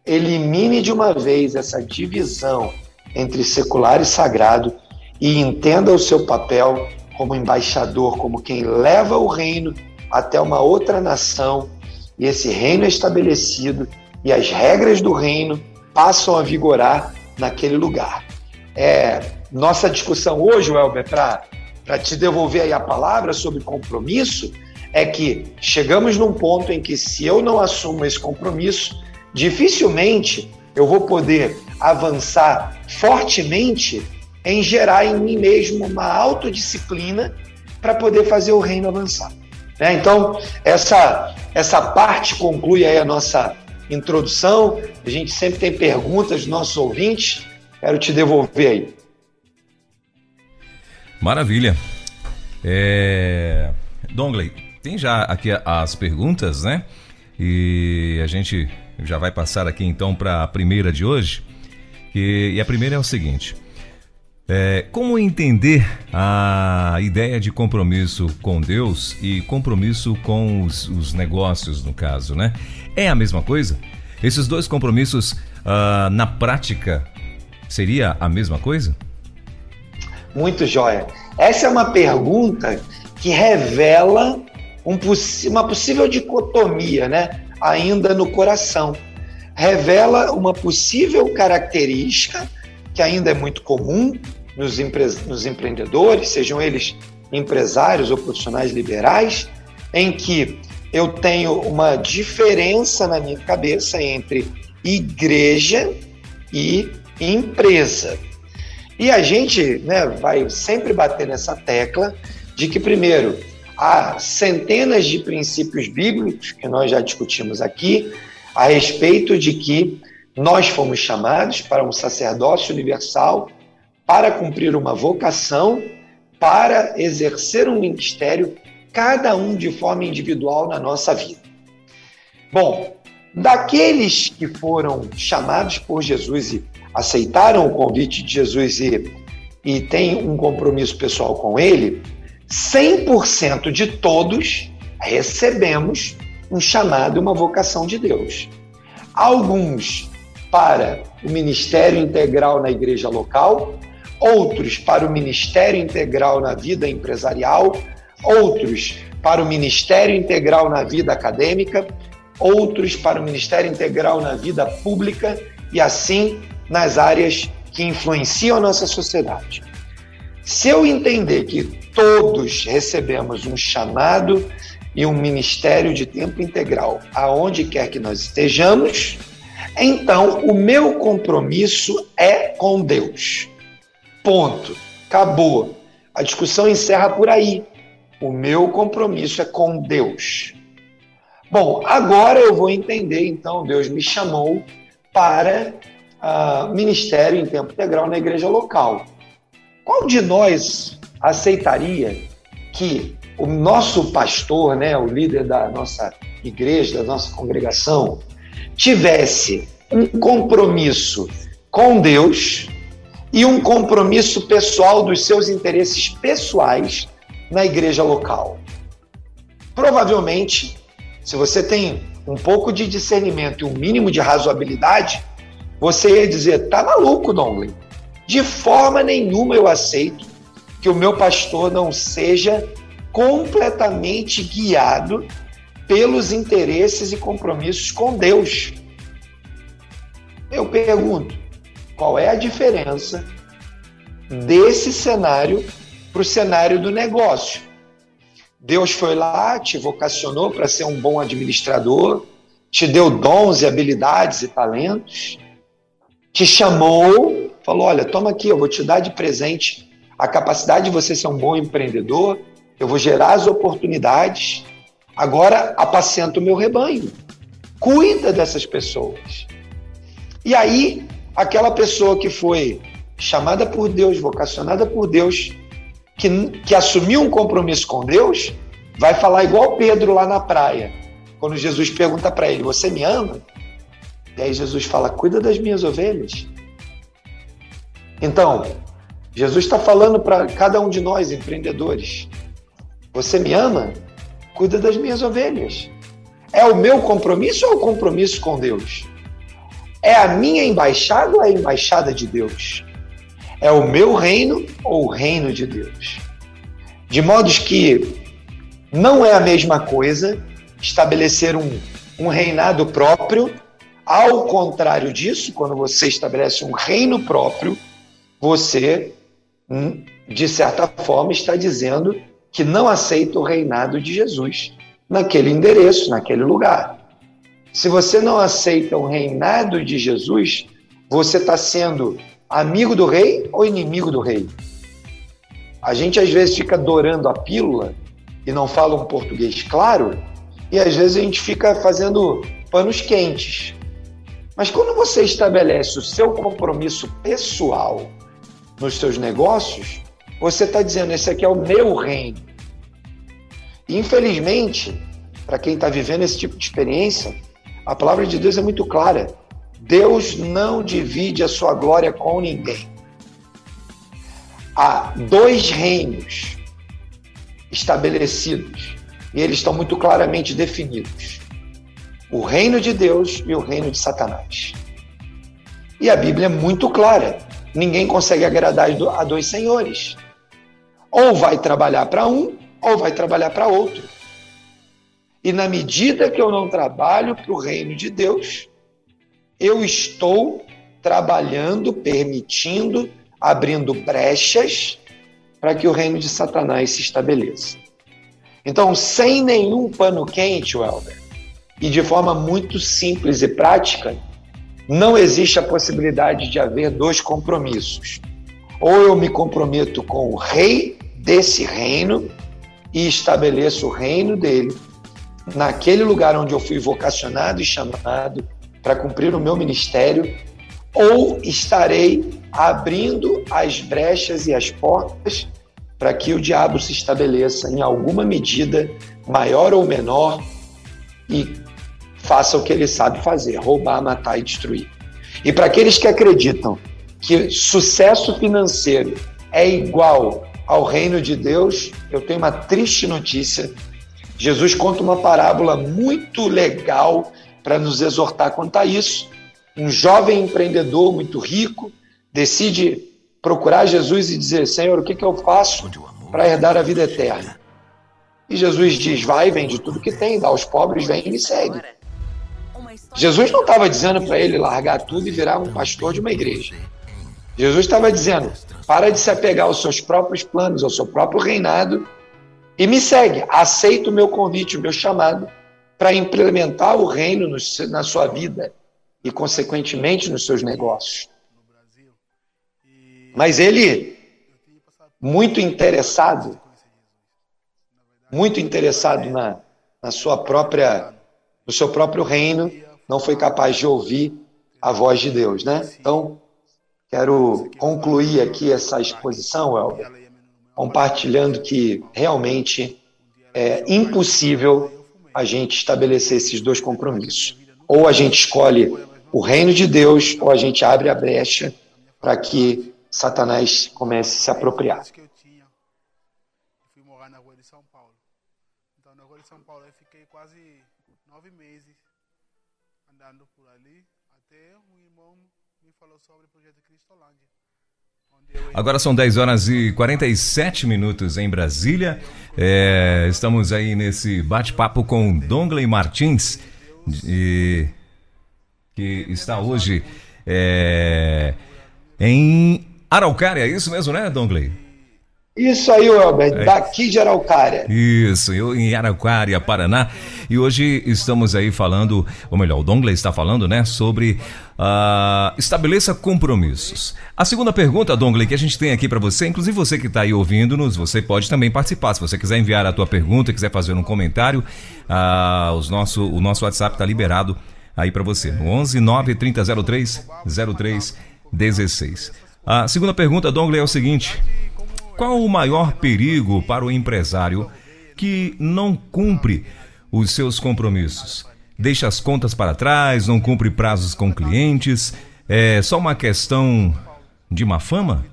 Speaker 2: Elimine de uma vez essa divisão entre secular e sagrado e entenda o seu papel como embaixador, como quem leva o reino até uma outra nação e esse reino é estabelecido e as regras do reino passam a vigorar naquele lugar. É, nossa discussão hoje, Welber, para te devolver aí a palavra sobre compromisso, é que chegamos num ponto em que, se eu não assumo esse compromisso, dificilmente eu vou poder avançar fortemente em gerar em mim mesmo uma autodisciplina para poder fazer o reino avançar. Né? Então, essa, essa parte conclui aí a nossa introdução. A gente sempre tem perguntas dos nossos ouvintes. Quero te devolver aí.
Speaker 1: Maravilha. É... Dongley, tem já aqui as perguntas, né? E a gente já vai passar aqui então para a primeira de hoje. E, e a primeira é o seguinte: é, como entender a ideia de compromisso com Deus e compromisso com os, os negócios, no caso, né? É a mesma coisa? Esses dois compromissos, uh, na prática, seria a mesma coisa?
Speaker 2: Muito jóia. Essa é uma pergunta que revela um, uma possível dicotomia né, ainda no coração. Revela uma possível característica que ainda é muito comum nos, empre nos empreendedores, sejam eles empresários ou profissionais liberais, em que eu tenho uma diferença na minha cabeça entre igreja e empresa. E a gente né, vai sempre bater nessa tecla de que, primeiro, há centenas de princípios bíblicos que nós já discutimos aqui a respeito de que nós fomos chamados para um sacerdócio universal para cumprir uma vocação para exercer um ministério, cada um de forma individual na nossa vida. Bom, daqueles que foram chamados por Jesus e aceitaram o convite de Jesus e, e têm um compromisso pessoal com ele, 100% de todos recebemos um chamado uma vocação de Deus. Alguns para o ministério integral na igreja local, outros para o ministério integral na vida empresarial, outros para o ministério integral na vida acadêmica, outros para o ministério integral na vida pública e assim nas áreas que influenciam a nossa sociedade. Se eu entender que todos recebemos um chamado e um ministério de tempo integral aonde quer que nós estejamos, então o meu compromisso é com Deus. Ponto. Acabou. A discussão encerra por aí. O meu compromisso é com Deus. Bom, agora eu vou entender, então, Deus me chamou para uh, ministério em tempo integral na igreja local. Qual de nós aceitaria que o nosso pastor, né, o líder da nossa igreja, da nossa congregação, tivesse um compromisso com Deus e um compromisso pessoal dos seus interesses pessoais na igreja local. Provavelmente, se você tem um pouco de discernimento e um mínimo de razoabilidade, você ia dizer: tá maluco, Donley? De forma nenhuma eu aceito que o meu pastor não seja completamente guiado pelos interesses e compromissos com Deus. Eu pergunto, qual é a diferença desse cenário para o cenário do negócio? Deus foi lá, te vocacionou para ser um bom administrador, te deu dons e habilidades e talentos, te chamou, falou: Olha, toma aqui, eu vou te dar de presente a capacidade de você ser um bom empreendedor, eu vou gerar as oportunidades. Agora apacenta o meu rebanho. Cuida dessas pessoas. E aí, aquela pessoa que foi chamada por Deus, vocacionada por Deus, que, que assumiu um compromisso com Deus, vai falar igual Pedro lá na praia. Quando Jesus pergunta para ele: Você me ama? E aí Jesus fala: Cuida das minhas ovelhas. Então, Jesus está falando para cada um de nós, empreendedores: você me ama? Cuida das minhas ovelhas. É o meu compromisso ou é o compromisso com Deus? É a minha embaixada ou é a embaixada de Deus? É o meu reino ou o reino de Deus? De modos que não é a mesma coisa estabelecer um, um reinado próprio. Ao contrário disso, quando você estabelece um reino próprio, você, hum, de certa forma, está dizendo que não aceita o reinado de Jesus naquele endereço, naquele lugar. Se você não aceita o reinado de Jesus, você está sendo amigo do rei ou inimigo do rei? A gente às vezes fica adorando a pílula e não fala um português claro, e às vezes a gente fica fazendo panos quentes. Mas quando você estabelece o seu compromisso pessoal nos seus negócios, você está dizendo: esse aqui é o meu reino. infelizmente, para quem está vivendo esse tipo de experiência, a palavra de Deus é muito clara. Deus não divide a sua glória com ninguém. Há dois reinos estabelecidos e eles estão muito claramente definidos: o reino de Deus e o reino de Satanás. E a Bíblia é muito clara: ninguém consegue agradar a dois senhores. Ou vai trabalhar para um, ou vai trabalhar para outro. E na medida que eu não trabalho para o reino de Deus, eu estou trabalhando, permitindo, abrindo brechas para que o reino de Satanás se estabeleça. Então, sem nenhum pano quente, Welber, e de forma muito simples e prática, não existe a possibilidade de haver dois compromissos. Ou eu me comprometo com o rei desse reino e estabeleço o reino dele naquele lugar onde eu fui vocacionado e chamado para cumprir o meu ministério, ou estarei abrindo as brechas e as portas para que o diabo se estabeleça em alguma medida, maior ou menor, e faça o que ele sabe fazer: roubar, matar e destruir. E para aqueles que acreditam que sucesso financeiro é igual ao reino de Deus, eu tenho uma triste notícia. Jesus conta uma parábola muito legal para nos exortar quanto a isso. Um jovem empreendedor muito rico decide procurar Jesus e dizer: Senhor, o que, que eu faço para herdar a vida eterna? E Jesus diz: Vai, vende tudo que tem, dá aos pobres, vem e me segue. Jesus não estava dizendo para ele largar tudo e virar um pastor de uma igreja. Jesus estava dizendo: para de se apegar aos seus próprios planos, ao seu próprio reinado e me segue. Aceita o meu convite, o meu chamado para implementar o reino no, na sua vida e, consequentemente, nos seus negócios. Mas ele, muito interessado, muito interessado na, na sua própria, no seu próprio reino, não foi capaz de ouvir a voz de Deus, né? Então, quero concluir aqui essa exposição, Elber, compartilhando que realmente é impossível a gente estabelecer esses dois compromissos. Ou a gente escolhe o reino de Deus, ou a gente abre a brecha para que Satanás comece a se apropriar.
Speaker 1: Agora são 10 horas e 47 minutos em Brasília. É, estamos aí nesse bate-papo com Dongley Martins, de, que está hoje é, em Araucária, é isso mesmo, né, Dongley?
Speaker 2: Isso aí, Albert, é. daqui de Araucária.
Speaker 1: Isso, eu em Araucária, Paraná. E hoje estamos aí falando, ou melhor, o Dongley está falando, né, sobre uh, estabeleça compromissos. A segunda pergunta, Dongley, que a gente tem aqui para você, inclusive você que está aí ouvindo-nos, você pode também participar. Se você quiser enviar a tua pergunta, quiser fazer um comentário, uh, os nosso, o nosso WhatsApp está liberado aí para você, no 11 9 3003 03 16. A segunda pergunta, Dongley, é o seguinte. Qual o maior perigo para o empresário que não cumpre os seus compromissos? Deixa as contas para trás, não cumpre prazos com clientes? É só uma questão de má fama?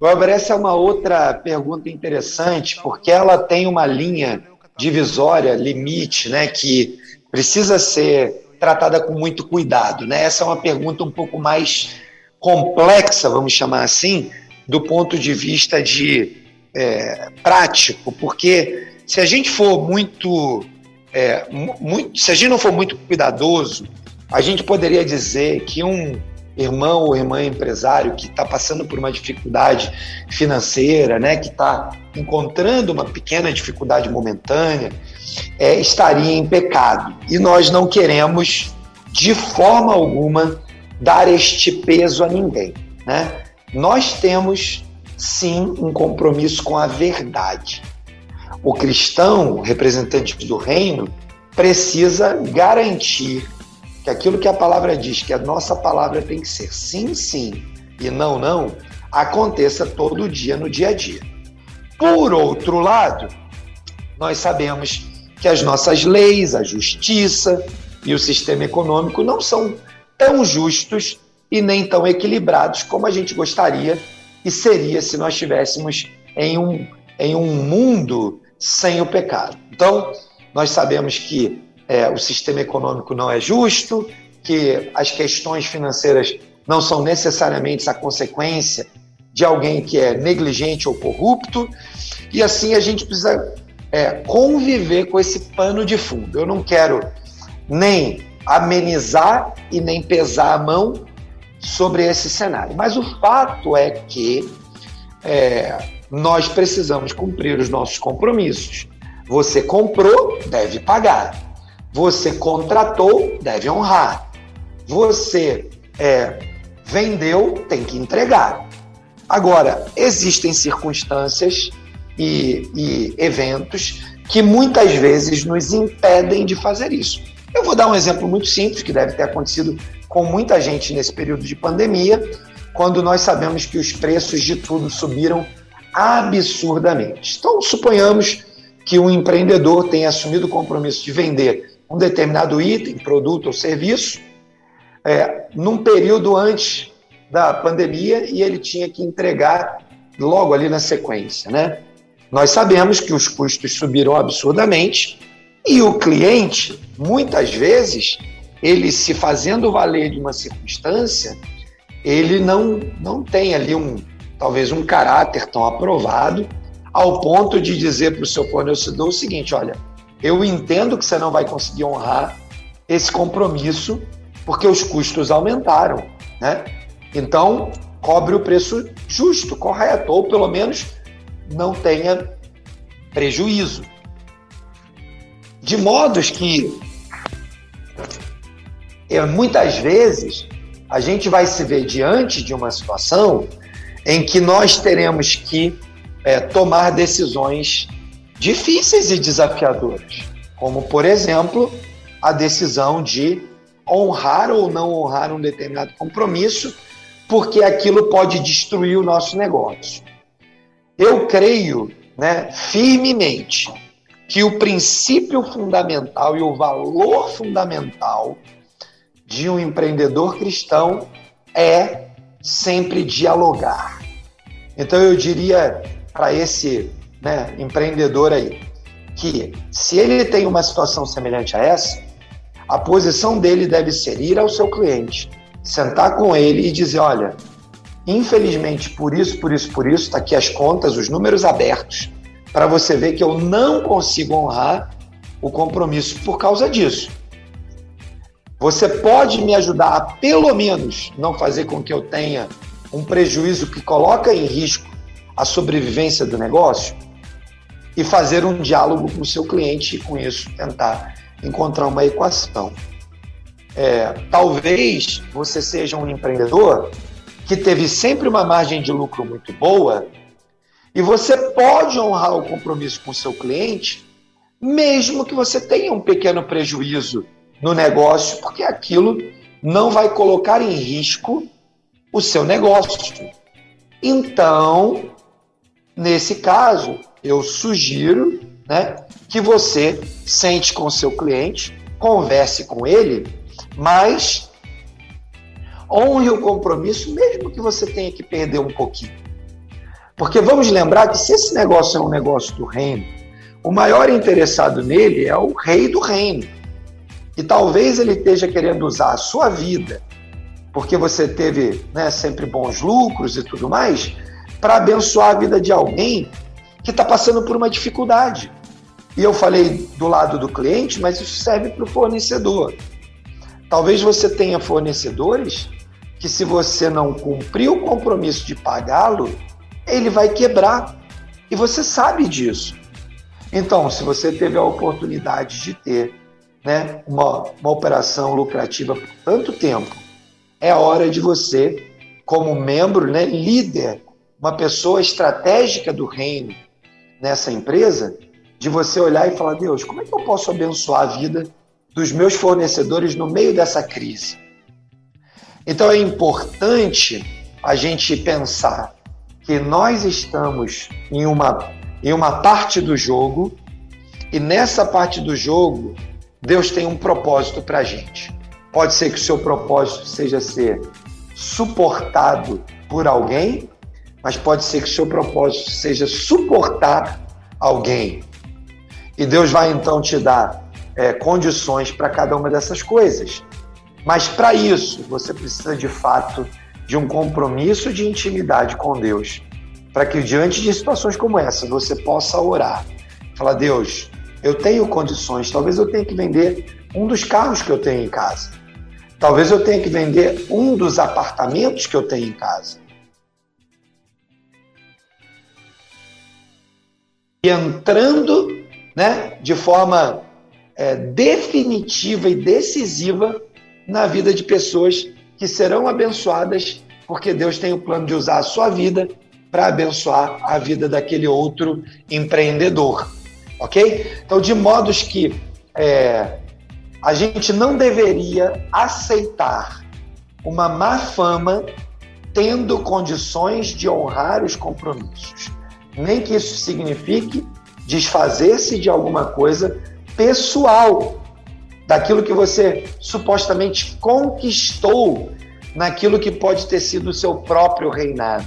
Speaker 2: Weber, essa é uma outra pergunta interessante, porque ela tem uma linha divisória, limite, né, que precisa ser tratada com muito cuidado. Né? Essa é uma pergunta um pouco mais complexa, vamos chamar assim, do ponto de vista de é, prático, porque se a gente for muito, é, muito, se a gente não for muito cuidadoso, a gente poderia dizer que um irmão ou irmã empresário que está passando por uma dificuldade financeira, né, que está encontrando uma pequena dificuldade momentânea, é, estaria em pecado. E nós não queremos, de forma alguma, dar este peso a ninguém. Né? Nós temos, sim, um compromisso com a verdade. O cristão, representante do reino, precisa garantir que aquilo que a palavra diz, que a nossa palavra tem que ser sim, sim e não, não, aconteça todo dia no dia a dia. Por outro lado, nós sabemos que as nossas leis, a justiça e o sistema econômico não são tão justos e nem tão equilibrados como a gente gostaria e seria se nós estivéssemos em um, em um mundo sem o pecado. Então, nós sabemos que é, o sistema econômico não é justo, que as questões financeiras não são necessariamente a consequência de alguém que é negligente ou corrupto, e assim a gente precisa é, conviver com esse pano de fundo. Eu não quero nem amenizar e nem pesar a mão sobre esse cenário. Mas o fato é que é, nós precisamos cumprir os nossos compromissos. Você comprou, deve pagar. Você contratou, deve honrar. Você é, vendeu, tem que entregar. Agora, existem circunstâncias e, e eventos que muitas vezes nos impedem de fazer isso. Eu vou dar um exemplo muito simples que deve ter acontecido com muita gente nesse período de pandemia, quando nós sabemos que os preços de tudo subiram absurdamente. Então, suponhamos que um empreendedor tenha assumido o compromisso de vender um determinado item, produto ou serviço, é, num período antes da pandemia e ele tinha que entregar logo ali na sequência, né? Nós sabemos que os custos subiram absurdamente e o cliente, muitas vezes, ele se fazendo valer de uma circunstância, ele não, não tem ali um, talvez um caráter tão aprovado ao ponto de dizer para o seu fornecedor o seguinte: olha, eu entendo que você não vai conseguir honrar esse compromisso porque os custos aumentaram, né? Então, cobre o preço justo, correto, ou pelo menos não tenha prejuízo. De modos que é, muitas vezes a gente vai se ver diante de uma situação em que nós teremos que é, tomar decisões difíceis e desafiadoras, como, por exemplo, a decisão de honrar ou não honrar um determinado compromisso, porque aquilo pode destruir o nosso negócio. Eu creio né, firmemente que o princípio fundamental e o valor fundamental de um empreendedor cristão é sempre dialogar. Então eu diria para esse né, empreendedor aí que se ele tem uma situação semelhante a essa, a posição dele deve ser ir ao seu cliente, sentar com ele e dizer: olha, infelizmente por isso, por isso, por isso, está aqui as contas, os números abertos, para você ver que eu não consigo honrar o compromisso por causa disso. Você pode me ajudar a, pelo menos, não fazer com que eu tenha um prejuízo que coloca em risco a sobrevivência do negócio? E fazer um diálogo com o seu cliente e, com isso, tentar encontrar uma equação. É, talvez você seja um empreendedor que teve sempre uma margem de lucro muito boa e você pode honrar o compromisso com o seu cliente, mesmo que você tenha um pequeno prejuízo no negócio, porque aquilo não vai colocar em risco o seu negócio. Então, nesse caso, eu sugiro né, que você sente com o seu cliente, converse com ele, mas honre o compromisso, mesmo que você tenha que perder um pouquinho. Porque vamos lembrar que se esse negócio é um negócio do reino, o maior interessado nele é o rei do reino. E talvez ele esteja querendo usar a sua vida, porque você teve né, sempre bons lucros e tudo mais, para abençoar a vida de alguém que está passando por uma dificuldade. E eu falei do lado do cliente, mas isso serve para o fornecedor. Talvez você tenha fornecedores que, se você não cumprir o compromisso de pagá-lo, ele vai quebrar. E você sabe disso. Então, se você teve a oportunidade de ter né, uma, uma operação lucrativa por tanto tempo, é hora de você, como membro, né, líder, uma pessoa estratégica do reino nessa empresa, de você olhar e falar: Deus, como é que eu posso abençoar a vida dos meus fornecedores no meio dessa crise? Então é importante a gente pensar que nós estamos em uma, em uma parte do jogo e nessa parte do jogo Deus tem um propósito para a gente. Pode ser que o seu propósito seja ser suportado por alguém, mas pode ser que o seu propósito seja suportar alguém. E Deus vai então te dar é, condições para cada uma dessas coisas. Mas para isso, você precisa de fato de um compromisso de intimidade com Deus, para que diante de situações como essa você possa orar. Falar, Deus, eu tenho condições, talvez eu tenha que vender um dos carros que eu tenho em casa. Talvez eu tenha que vender um dos apartamentos que eu tenho em casa. E entrando né, de forma é, definitiva e decisiva na vida de pessoas que serão abençoadas, porque Deus tem o plano de usar a sua vida para abençoar a vida daquele outro empreendedor ok? Então, de modos que é, a gente não deveria aceitar uma má fama tendo condições de honrar os compromissos. Nem que isso signifique desfazer-se de alguma coisa pessoal, daquilo que você supostamente conquistou naquilo que pode ter sido o seu próprio reinado.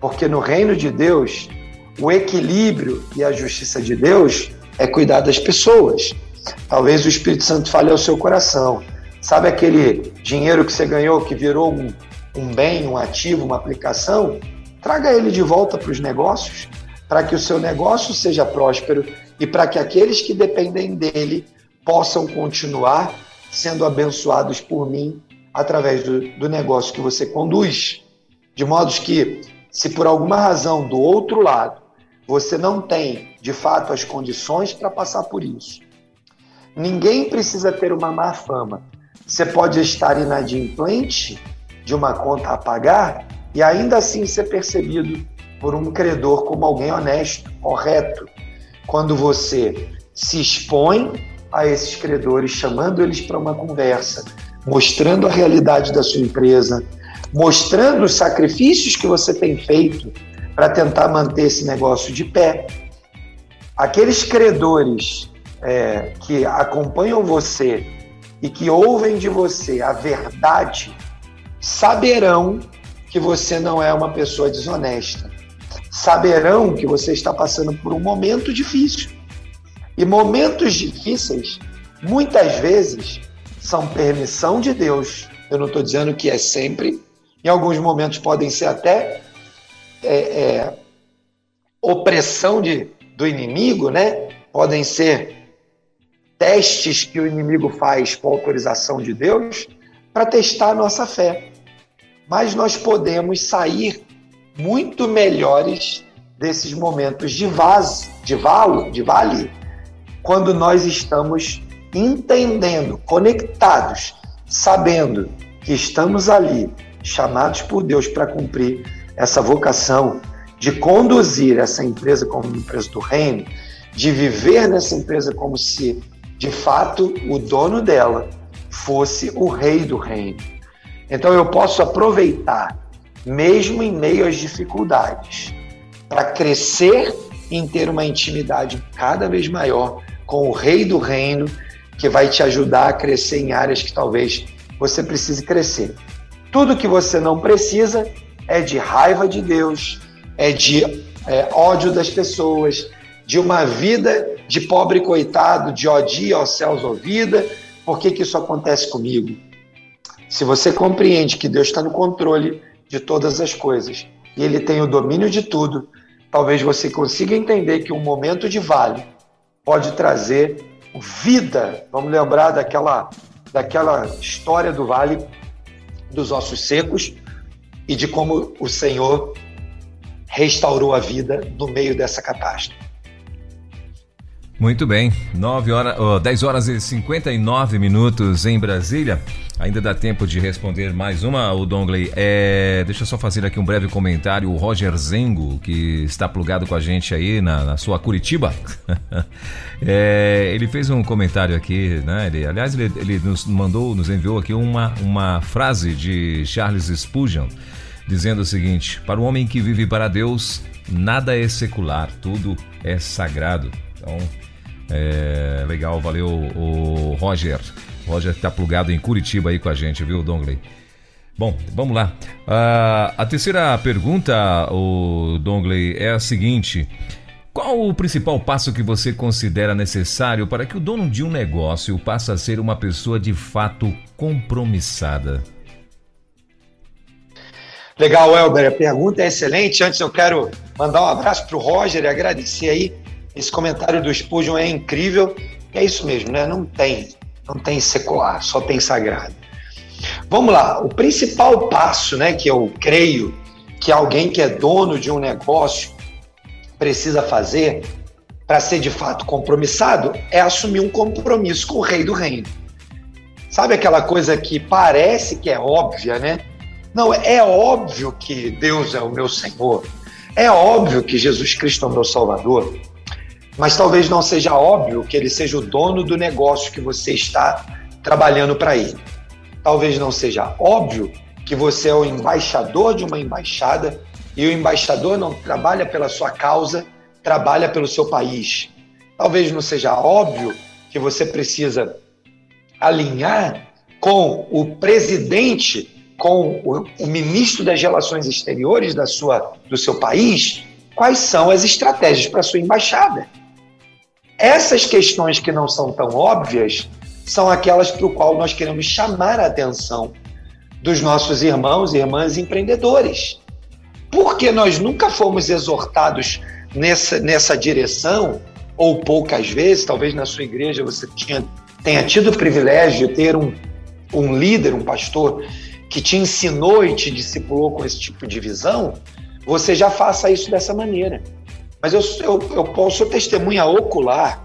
Speaker 2: Porque no reino de Deus, o equilíbrio e a justiça de Deus é cuidar das pessoas. Talvez o Espírito Santo fale ao seu coração. Sabe aquele dinheiro que você ganhou que virou um, um bem, um ativo, uma aplicação? Traga ele de volta para os negócios, para que o seu negócio seja próspero e para que aqueles que dependem dele possam continuar sendo abençoados por mim através do, do negócio que você conduz. De modo que, se por alguma razão do outro lado você não tem de fato as condições para passar por isso, ninguém precisa ter uma má fama. Você pode estar inadimplente de uma conta a pagar e ainda assim ser percebido por um credor como alguém honesto, correto. Quando você se expõe a esses credores, chamando eles para uma conversa, mostrando a realidade da sua empresa, mostrando os sacrifícios que você tem feito para tentar manter esse negócio de pé. Aqueles credores é, que acompanham você e que ouvem de você a verdade saberão que você não é uma pessoa desonesta. Saberão que você está passando por um momento difícil. E momentos difíceis, muitas vezes, são permissão de Deus. Eu não estou dizendo que é sempre, em alguns momentos podem ser até é, é, opressão de, do inimigo, né? Podem ser testes que o inimigo faz com autorização de Deus para testar a nossa fé. Mas nós podemos sair muito melhores desses momentos de vaz, de valo, de vale, quando nós estamos entendendo, conectados, sabendo que estamos ali, chamados por Deus para cumprir essa vocação de conduzir essa empresa como uma empresa do reino, de viver nessa empresa como se, de fato, o dono dela fosse o rei do reino. Então eu posso aproveitar, mesmo em meio às dificuldades, para crescer em ter uma intimidade cada vez maior com o rei do reino que vai te ajudar a crescer em áreas que talvez você precise crescer. Tudo que você não precisa é de raiva de Deus, é de é, ódio das pessoas, de uma vida de pobre coitado, de odia aos céus ou vida. Por que, que isso acontece comigo? Se você compreende que Deus está no controle de todas as coisas e Ele tem o domínio de tudo, talvez você consiga entender que um momento de vale pode trazer vida. Vamos lembrar daquela, daquela história do vale dos ossos secos e de como o Senhor restaurou a vida no meio dessa catástrofe.
Speaker 1: Muito bem, 9 horas, oh, 10 horas e 59 minutos em Brasília. Ainda dá tempo de responder mais uma, o Dongley. É, deixa eu só fazer aqui um breve comentário. O Roger Zengo, que está plugado com a gente aí na, na sua Curitiba, é, ele fez um comentário aqui, né? Ele, aliás, ele, ele, nos mandou, nos enviou aqui uma, uma frase de Charles Spurgeon, dizendo o seguinte: Para o homem que vive para Deus, nada é secular, tudo é sagrado. Então, é, legal, valeu, o Roger. Roger está plugado em Curitiba aí com a gente, viu, Dongley? Bom, vamos lá. Uh, a terceira pergunta, o Dongley, é a seguinte: qual o principal passo que você considera necessário para que o dono de um negócio passe a ser uma pessoa de fato compromissada?
Speaker 2: Legal, Elber. A pergunta é excelente. Antes eu quero mandar um abraço para o Roger e agradecer aí. Esse comentário do Spurgeon é incrível. É isso mesmo, né? Não tem não tem secular, só tem sagrado. Vamos lá, o principal passo, né, que eu creio que alguém que é dono de um negócio precisa fazer para ser de fato compromissado é assumir um compromisso com o rei do reino. Sabe aquela coisa que parece que é óbvia, né? Não, é óbvio que Deus é o meu Senhor. É óbvio que Jesus Cristo é o meu Salvador mas talvez não seja óbvio que ele seja o dono do negócio que você está trabalhando para ele. Talvez não seja óbvio que você é o embaixador de uma embaixada e o embaixador não trabalha pela sua causa, trabalha pelo seu país. Talvez não seja óbvio que você precisa alinhar com o presidente, com o, ministro das Relações Exteriores da sua, do seu país, quais são as estratégias para sua embaixada. Essas questões que não são tão óbvias são aquelas para o qual nós queremos chamar a atenção dos nossos irmãos e irmãs empreendedores. Porque nós nunca fomos exortados nessa, nessa direção, ou poucas vezes, talvez na sua igreja você tinha, tenha tido o privilégio de ter um, um líder, um pastor, que te ensinou e te discipulou com esse tipo de visão, você já faça isso dessa maneira. Mas eu, eu, eu posso testemunha ocular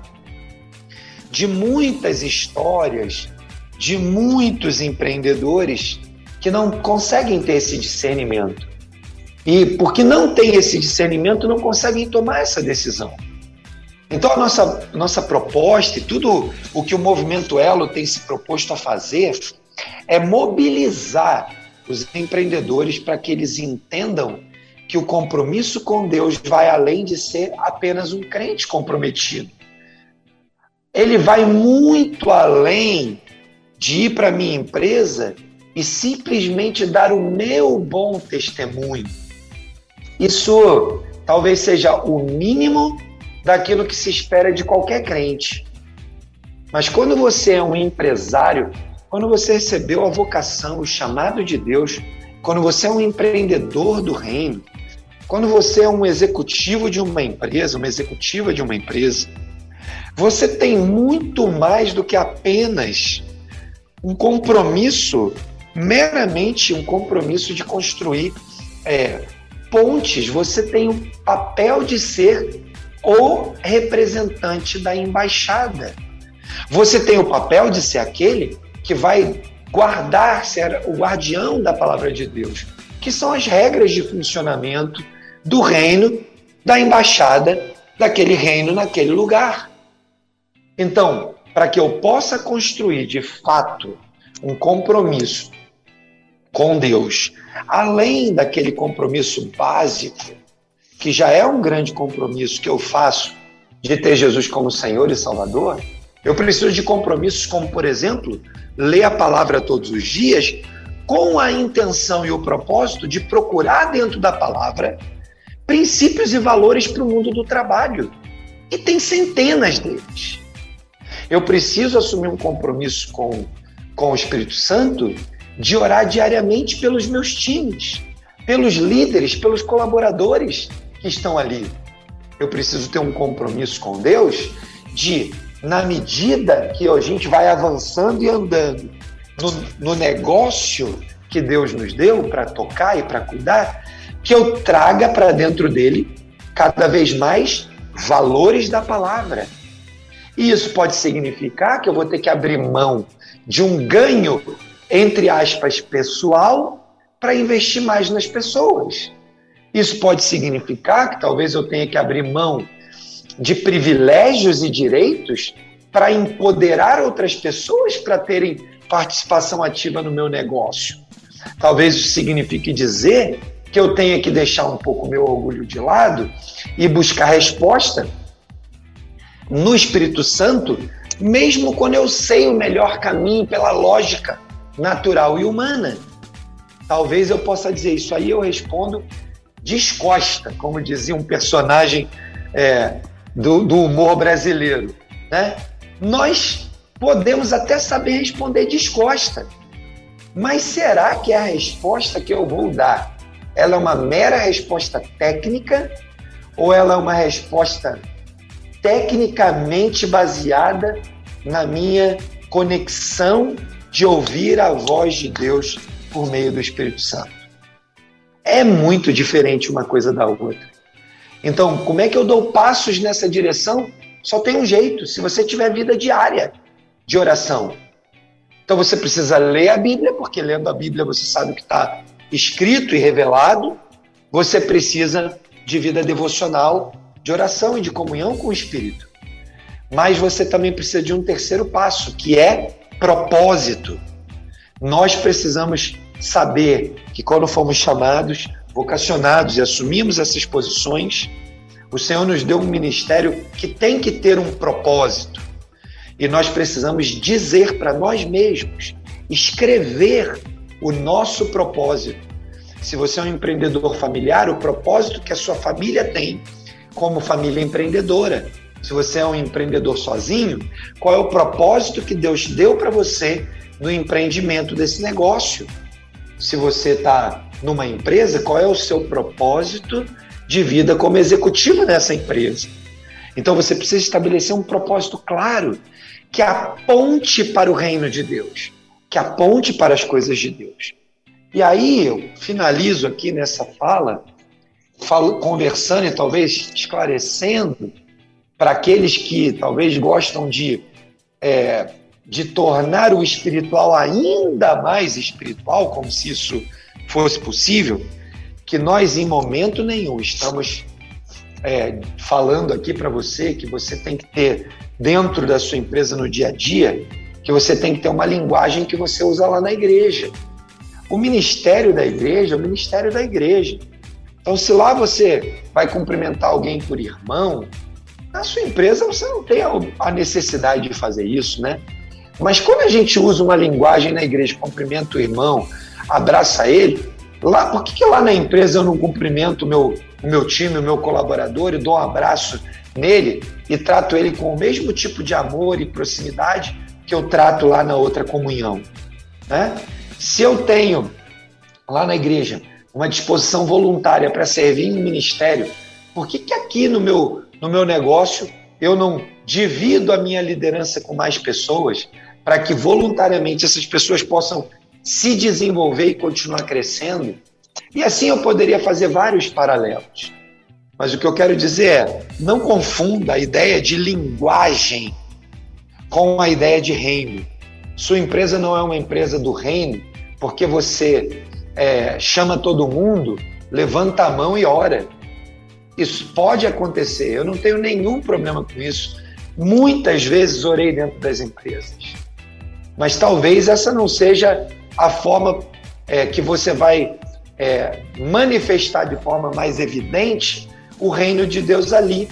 Speaker 2: de muitas histórias de muitos empreendedores que não conseguem ter esse discernimento. E porque não tem esse discernimento, não conseguem tomar essa decisão. Então, a nossa, nossa proposta e tudo o que o movimento Elo tem se proposto a fazer é mobilizar os empreendedores para que eles entendam que o compromisso com Deus vai além de ser apenas um crente comprometido. Ele vai muito além de ir para minha empresa e simplesmente dar o meu bom testemunho. Isso talvez seja o mínimo daquilo que se espera de qualquer crente. Mas quando você é um empresário, quando você recebeu a vocação, o chamado de Deus, quando você é um empreendedor do reino, quando você é um executivo de uma empresa, uma executiva de uma empresa, você tem muito mais do que apenas um compromisso meramente um compromisso de construir é, pontes. Você tem o papel de ser o representante da embaixada. Você tem o papel de ser aquele que vai guardar, ser o guardião da palavra de Deus, que são as regras de funcionamento do reino, da embaixada, daquele reino naquele lugar. Então, para que eu possa construir de fato um compromisso com Deus, além daquele compromisso básico, que já é um grande compromisso que eu faço de ter Jesus como Senhor e Salvador, eu preciso de compromissos como, por exemplo, ler a palavra todos os dias com a intenção e o propósito de procurar dentro da palavra princípios e valores para o mundo do trabalho. E tem centenas deles. Eu preciso assumir um compromisso com, com o Espírito Santo de orar diariamente pelos meus times, pelos líderes, pelos colaboradores que estão ali. Eu preciso ter um compromisso com Deus de, na medida que a gente vai avançando e andando no, no negócio que Deus nos deu para tocar e para cuidar, que eu traga para dentro dele cada vez mais valores da palavra. E isso pode significar que eu vou ter que abrir mão de um ganho entre aspas, pessoal para investir mais nas pessoas. Isso pode significar que talvez eu tenha que abrir mão de privilégios e direitos para empoderar outras pessoas para terem participação ativa no meu negócio. Talvez isso signifique dizer que eu tenha que deixar um pouco meu orgulho de lado e buscar resposta no Espírito Santo, mesmo quando eu sei o melhor caminho pela lógica natural e humana. Talvez eu possa dizer isso aí, eu respondo descosta, como dizia um personagem é, do, do humor brasileiro. Né? Nós podemos até saber responder descosta, mas será que a resposta que eu vou dar ela é uma mera resposta técnica ou ela é uma resposta tecnicamente baseada na minha conexão de ouvir a voz de Deus por meio do Espírito Santo. É muito diferente uma coisa da outra. Então, como é que eu dou passos nessa direção? Só tem um jeito, se você tiver vida diária de oração. Então você precisa ler a Bíblia, porque lendo a Bíblia você sabe o que está escrito e revelado. Você precisa de vida devocional, de oração e de comunhão com o Espírito. Mas você também precisa de um terceiro passo, que é propósito. Nós precisamos saber que quando fomos chamados, vocacionados e assumimos essas posições, o Senhor nos deu um ministério que tem que ter um propósito. E nós precisamos dizer para nós mesmos, escrever o nosso propósito. Se você é um empreendedor familiar, o propósito que a sua família tem como família empreendedora. Se você é um empreendedor sozinho, qual é o propósito que Deus deu para você no empreendimento desse negócio? Se você está numa empresa, qual é o seu propósito de vida como executivo nessa empresa? Então você precisa estabelecer um propósito claro que aponte para o reino de Deus, que aponte para as coisas de Deus. E aí eu finalizo aqui nessa fala, falo, conversando e talvez esclarecendo para aqueles que talvez gostam de, é, de tornar o espiritual ainda mais espiritual, como se isso fosse possível, que nós em momento nenhum estamos é, falando aqui para você que você tem que ter dentro da sua empresa no dia a dia, que você tem que ter uma linguagem que você usa lá na igreja. O ministério da igreja é o ministério da igreja. Então, se lá você vai cumprimentar alguém por irmão, na sua empresa você não tem a necessidade de fazer isso, né? Mas quando a gente usa uma linguagem na igreja, cumprimenta o irmão, abraça ele, lá, por que, que lá na empresa eu não cumprimento o meu, o meu time, o meu colaborador e dou um abraço nele e trato ele com o mesmo tipo de amor e proximidade que eu trato lá na outra comunhão? Né? Se eu tenho lá na igreja uma disposição voluntária para servir em ministério, por que, que aqui no meu, no meu negócio eu não divido a minha liderança com mais pessoas para que voluntariamente essas pessoas possam se desenvolver e continuar crescendo? E assim eu poderia fazer vários paralelos. Mas o que eu quero dizer é: não confunda a ideia de linguagem com a ideia de reino. Sua empresa não é uma empresa do reino porque você é, chama todo mundo, levanta a mão e ora. Isso pode acontecer, eu não tenho nenhum problema com isso. Muitas vezes orei dentro das empresas. Mas talvez essa não seja a forma é, que você vai é, manifestar de forma mais evidente o reino de Deus ali.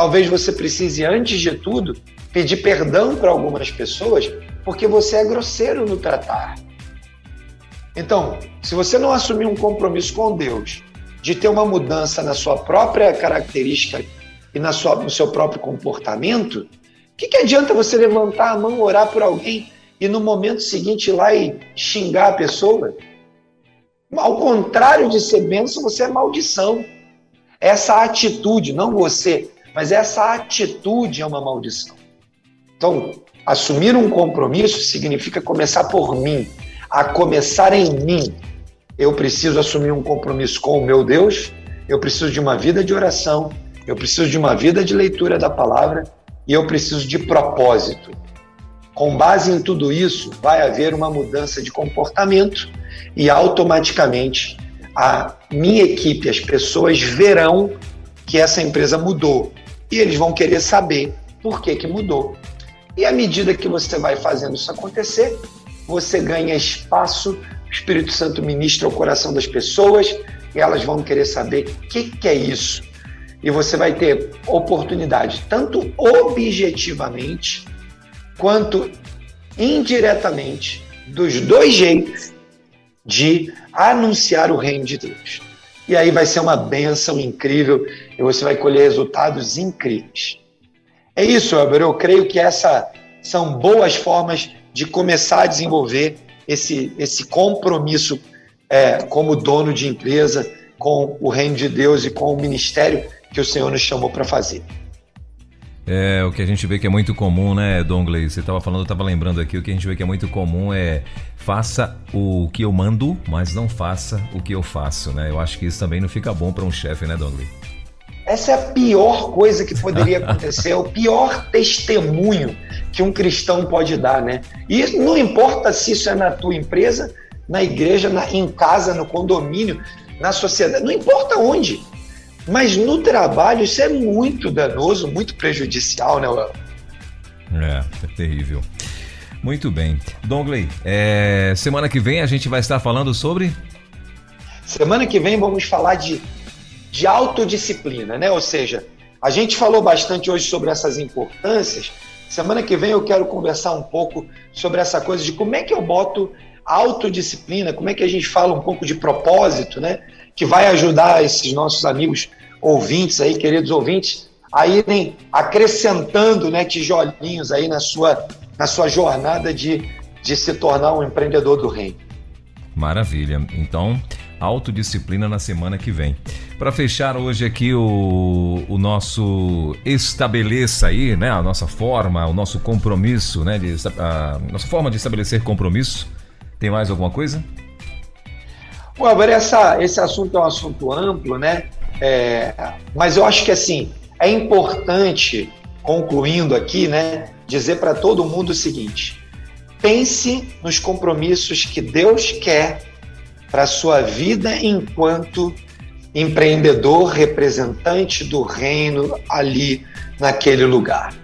Speaker 2: Talvez você precise, antes de tudo, pedir perdão para algumas pessoas porque você é grosseiro no tratar. Então, se você não assumir um compromisso com Deus de ter uma mudança na sua própria característica e na sua, no seu próprio comportamento, o que, que adianta você levantar a mão, orar por alguém e no momento seguinte ir lá e xingar a pessoa? Ao contrário de ser bênção, você é maldição. Essa atitude, não você, mas essa atitude é uma maldição. Então, assumir um compromisso significa começar por mim, a começar em mim. Eu preciso assumir um compromisso com o meu Deus, eu preciso de uma vida de oração, eu preciso de uma vida de leitura da palavra e eu preciso de propósito. Com base em tudo isso, vai haver uma mudança de comportamento e automaticamente a minha equipe, as pessoas verão que essa empresa mudou e eles vão querer saber por que, que mudou. E à medida que você vai fazendo isso acontecer, você ganha espaço, o Espírito Santo ministra o coração das pessoas e elas vão querer saber o que, que é isso. E você vai ter oportunidade, tanto objetivamente quanto indiretamente, dos dois jeitos, de anunciar o reino de Deus. E aí vai ser uma bênção incrível e você vai colher resultados incríveis. É isso, Weber. Eu creio que essas são boas formas de começar a desenvolver esse, esse compromisso é, como dono de empresa com o reino de Deus e com o ministério que o Senhor nos chamou para fazer.
Speaker 1: É, o que a gente vê que é muito comum, né, Dongley? Você estava falando, eu estava lembrando aqui, o que a gente vê que é muito comum é faça o que eu mando, mas não faça o que eu faço, né? Eu acho que isso também não fica bom para um chefe, né, Dongley?
Speaker 2: Essa é a pior coisa que poderia acontecer, é o pior testemunho que um cristão pode dar, né? E não importa se isso é na tua empresa, na igreja, na, em casa, no condomínio, na sociedade, não importa onde. Mas no trabalho isso é muito danoso, muito prejudicial, né,
Speaker 1: É, é terrível. Muito bem. Dongley, é, semana que vem a gente vai estar falando sobre.
Speaker 2: Semana que vem vamos falar de, de autodisciplina, né? Ou seja, a gente falou bastante hoje sobre essas importâncias. Semana que vem eu quero conversar um pouco sobre essa coisa de como é que eu boto autodisciplina, como é que a gente fala um pouco de propósito, né? Que vai ajudar esses nossos amigos ouvintes aí, queridos ouvintes, a irem acrescentando né, tijolinhos aí na sua, na sua jornada de, de se tornar um empreendedor do reino.
Speaker 1: Maravilha. Então, autodisciplina na semana que vem. Para fechar hoje aqui o, o nosso estabeleça aí, né, a nossa forma, o nosso compromisso, né, de, a nossa forma de estabelecer compromisso. Tem mais alguma coisa?
Speaker 2: Bom, agora essa, esse assunto é um assunto amplo, né? É, mas eu acho que assim é importante, concluindo aqui, né, dizer para todo mundo o seguinte: pense nos compromissos que Deus quer para sua vida enquanto empreendedor, representante do reino ali naquele lugar.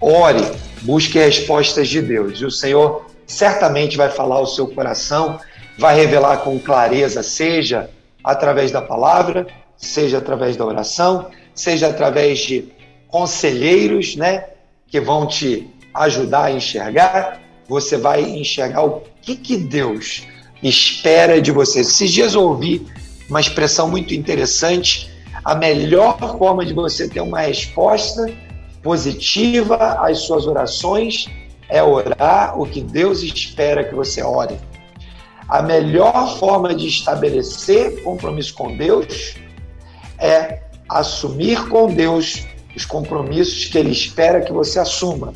Speaker 2: Ore, busque respostas de Deus e o Senhor certamente vai falar ao seu coração, vai revelar com clareza, seja através da palavra, seja através da oração, seja através de conselheiros, né, que vão te ajudar a enxergar. Você vai enxergar o que, que Deus espera de você. Esses dias eu ouvi uma expressão muito interessante. A melhor forma de você ter uma resposta positiva às suas orações é orar o que Deus espera que você ore. A melhor forma de estabelecer compromisso com Deus é assumir com Deus os compromissos que Ele espera que você assuma.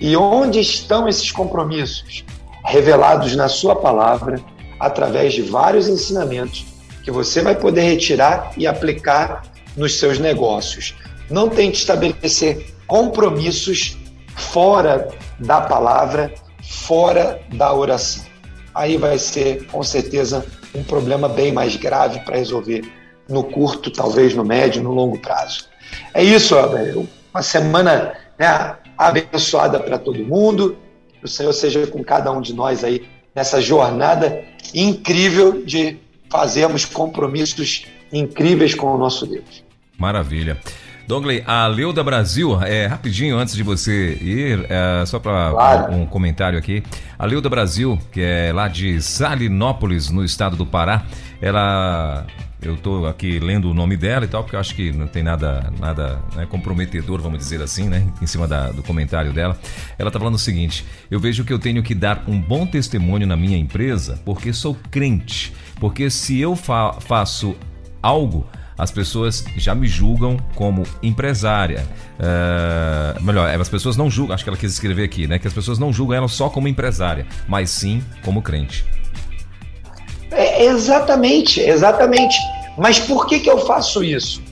Speaker 2: E onde estão esses compromissos? Revelados na Sua palavra, através de vários ensinamentos que você vai poder retirar e aplicar nos seus negócios. Não tente estabelecer compromissos fora da palavra, fora da oração. Aí vai ser, com certeza, um problema bem mais grave para resolver no curto, talvez no médio, no longo prazo. É isso, Abel. Uma semana né, abençoada para todo mundo. Que o Senhor seja com cada um de nós aí nessa jornada incrível de fazermos compromissos incríveis com o nosso Deus.
Speaker 1: Maravilha. Douglas, a Leuda Brasil, é, rapidinho antes de você ir, é, só para claro. um, comentário aqui. A Leuda Brasil, que é lá de Salinópolis, no estado do Pará, ela eu estou aqui lendo o nome dela e tal, porque eu acho que não tem nada, nada né, comprometedor, vamos dizer assim, né? Em cima da, do comentário dela. Ela está falando o seguinte: eu vejo que eu tenho que dar um bom testemunho na minha empresa porque sou crente. Porque se eu fa faço algo, as pessoas já me julgam como empresária. Uh, melhor, as pessoas não julgam, acho que ela quis escrever aqui, né? Que as pessoas não julgam ela só como empresária, mas sim como crente.
Speaker 2: É, exatamente, exatamente. Mas por que, que eu faço isso?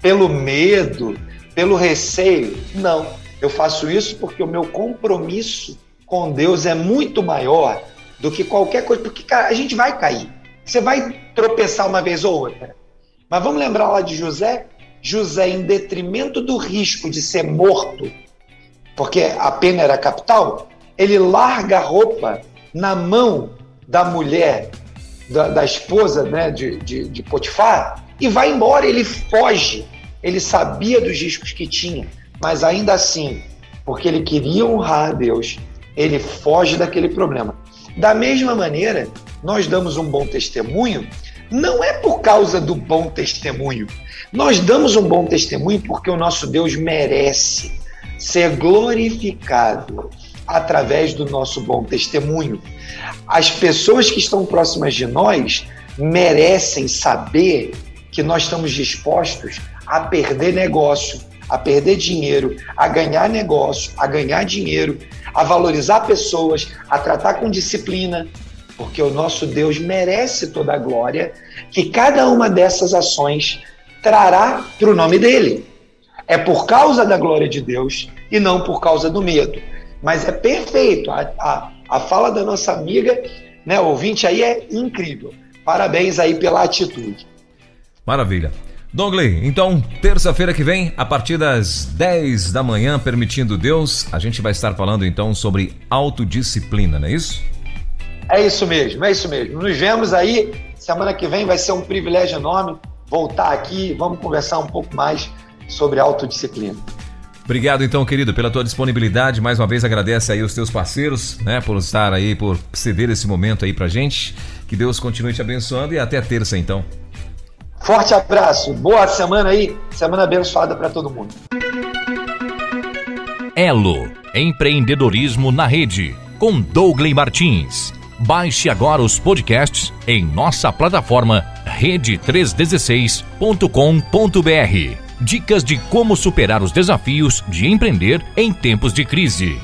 Speaker 2: Pelo medo, pelo receio? Não. Eu faço isso porque o meu compromisso com Deus é muito maior do que qualquer coisa. Porque, cara, a gente vai cair. Você vai tropeçar uma vez ou outra. Mas vamos lembrar lá de José? José, em detrimento do risco de ser morto, porque a pena era capital, ele larga a roupa na mão da mulher da, da esposa né, de, de, de Potifar e vai embora. Ele foge. Ele sabia dos riscos que tinha, mas ainda assim, porque ele queria honrar a Deus, ele foge daquele problema. Da mesma maneira, nós damos um bom testemunho, não é por causa do bom testemunho. Nós damos um bom testemunho porque o nosso Deus merece ser glorificado através do nosso bom testemunho. As pessoas que estão próximas de nós merecem saber que nós estamos dispostos a perder negócio, a perder dinheiro, a ganhar negócio, a ganhar dinheiro, a valorizar pessoas, a tratar com disciplina, porque o nosso Deus merece toda a glória que cada uma dessas ações trará para o nome dele. É por causa da glória de Deus e não por causa do medo. Mas é perfeito. A, a, a fala da nossa amiga, né, ouvinte aí, é incrível. Parabéns aí pela atitude.
Speaker 1: Maravilha. Douglas, então, terça-feira que vem, a partir das 10 da manhã, permitindo Deus, a gente vai estar falando então sobre autodisciplina, não é isso?
Speaker 2: É isso mesmo, é isso mesmo. Nos vemos aí. Semana que vem vai ser um privilégio enorme voltar aqui. Vamos conversar um pouco mais sobre autodisciplina.
Speaker 1: Obrigado então, querido, pela tua disponibilidade. Mais uma vez agradece aí os teus parceiros, né, por estar aí, por ceder esse momento aí pra gente. Que Deus continue te abençoando e até terça então.
Speaker 2: Forte abraço, boa semana aí, semana abençoada para todo mundo.
Speaker 3: Elo, empreendedorismo na rede, com Douglas Martins. Baixe agora os podcasts em nossa plataforma rede316.com.br. Dicas de como superar os desafios de empreender em tempos de crise.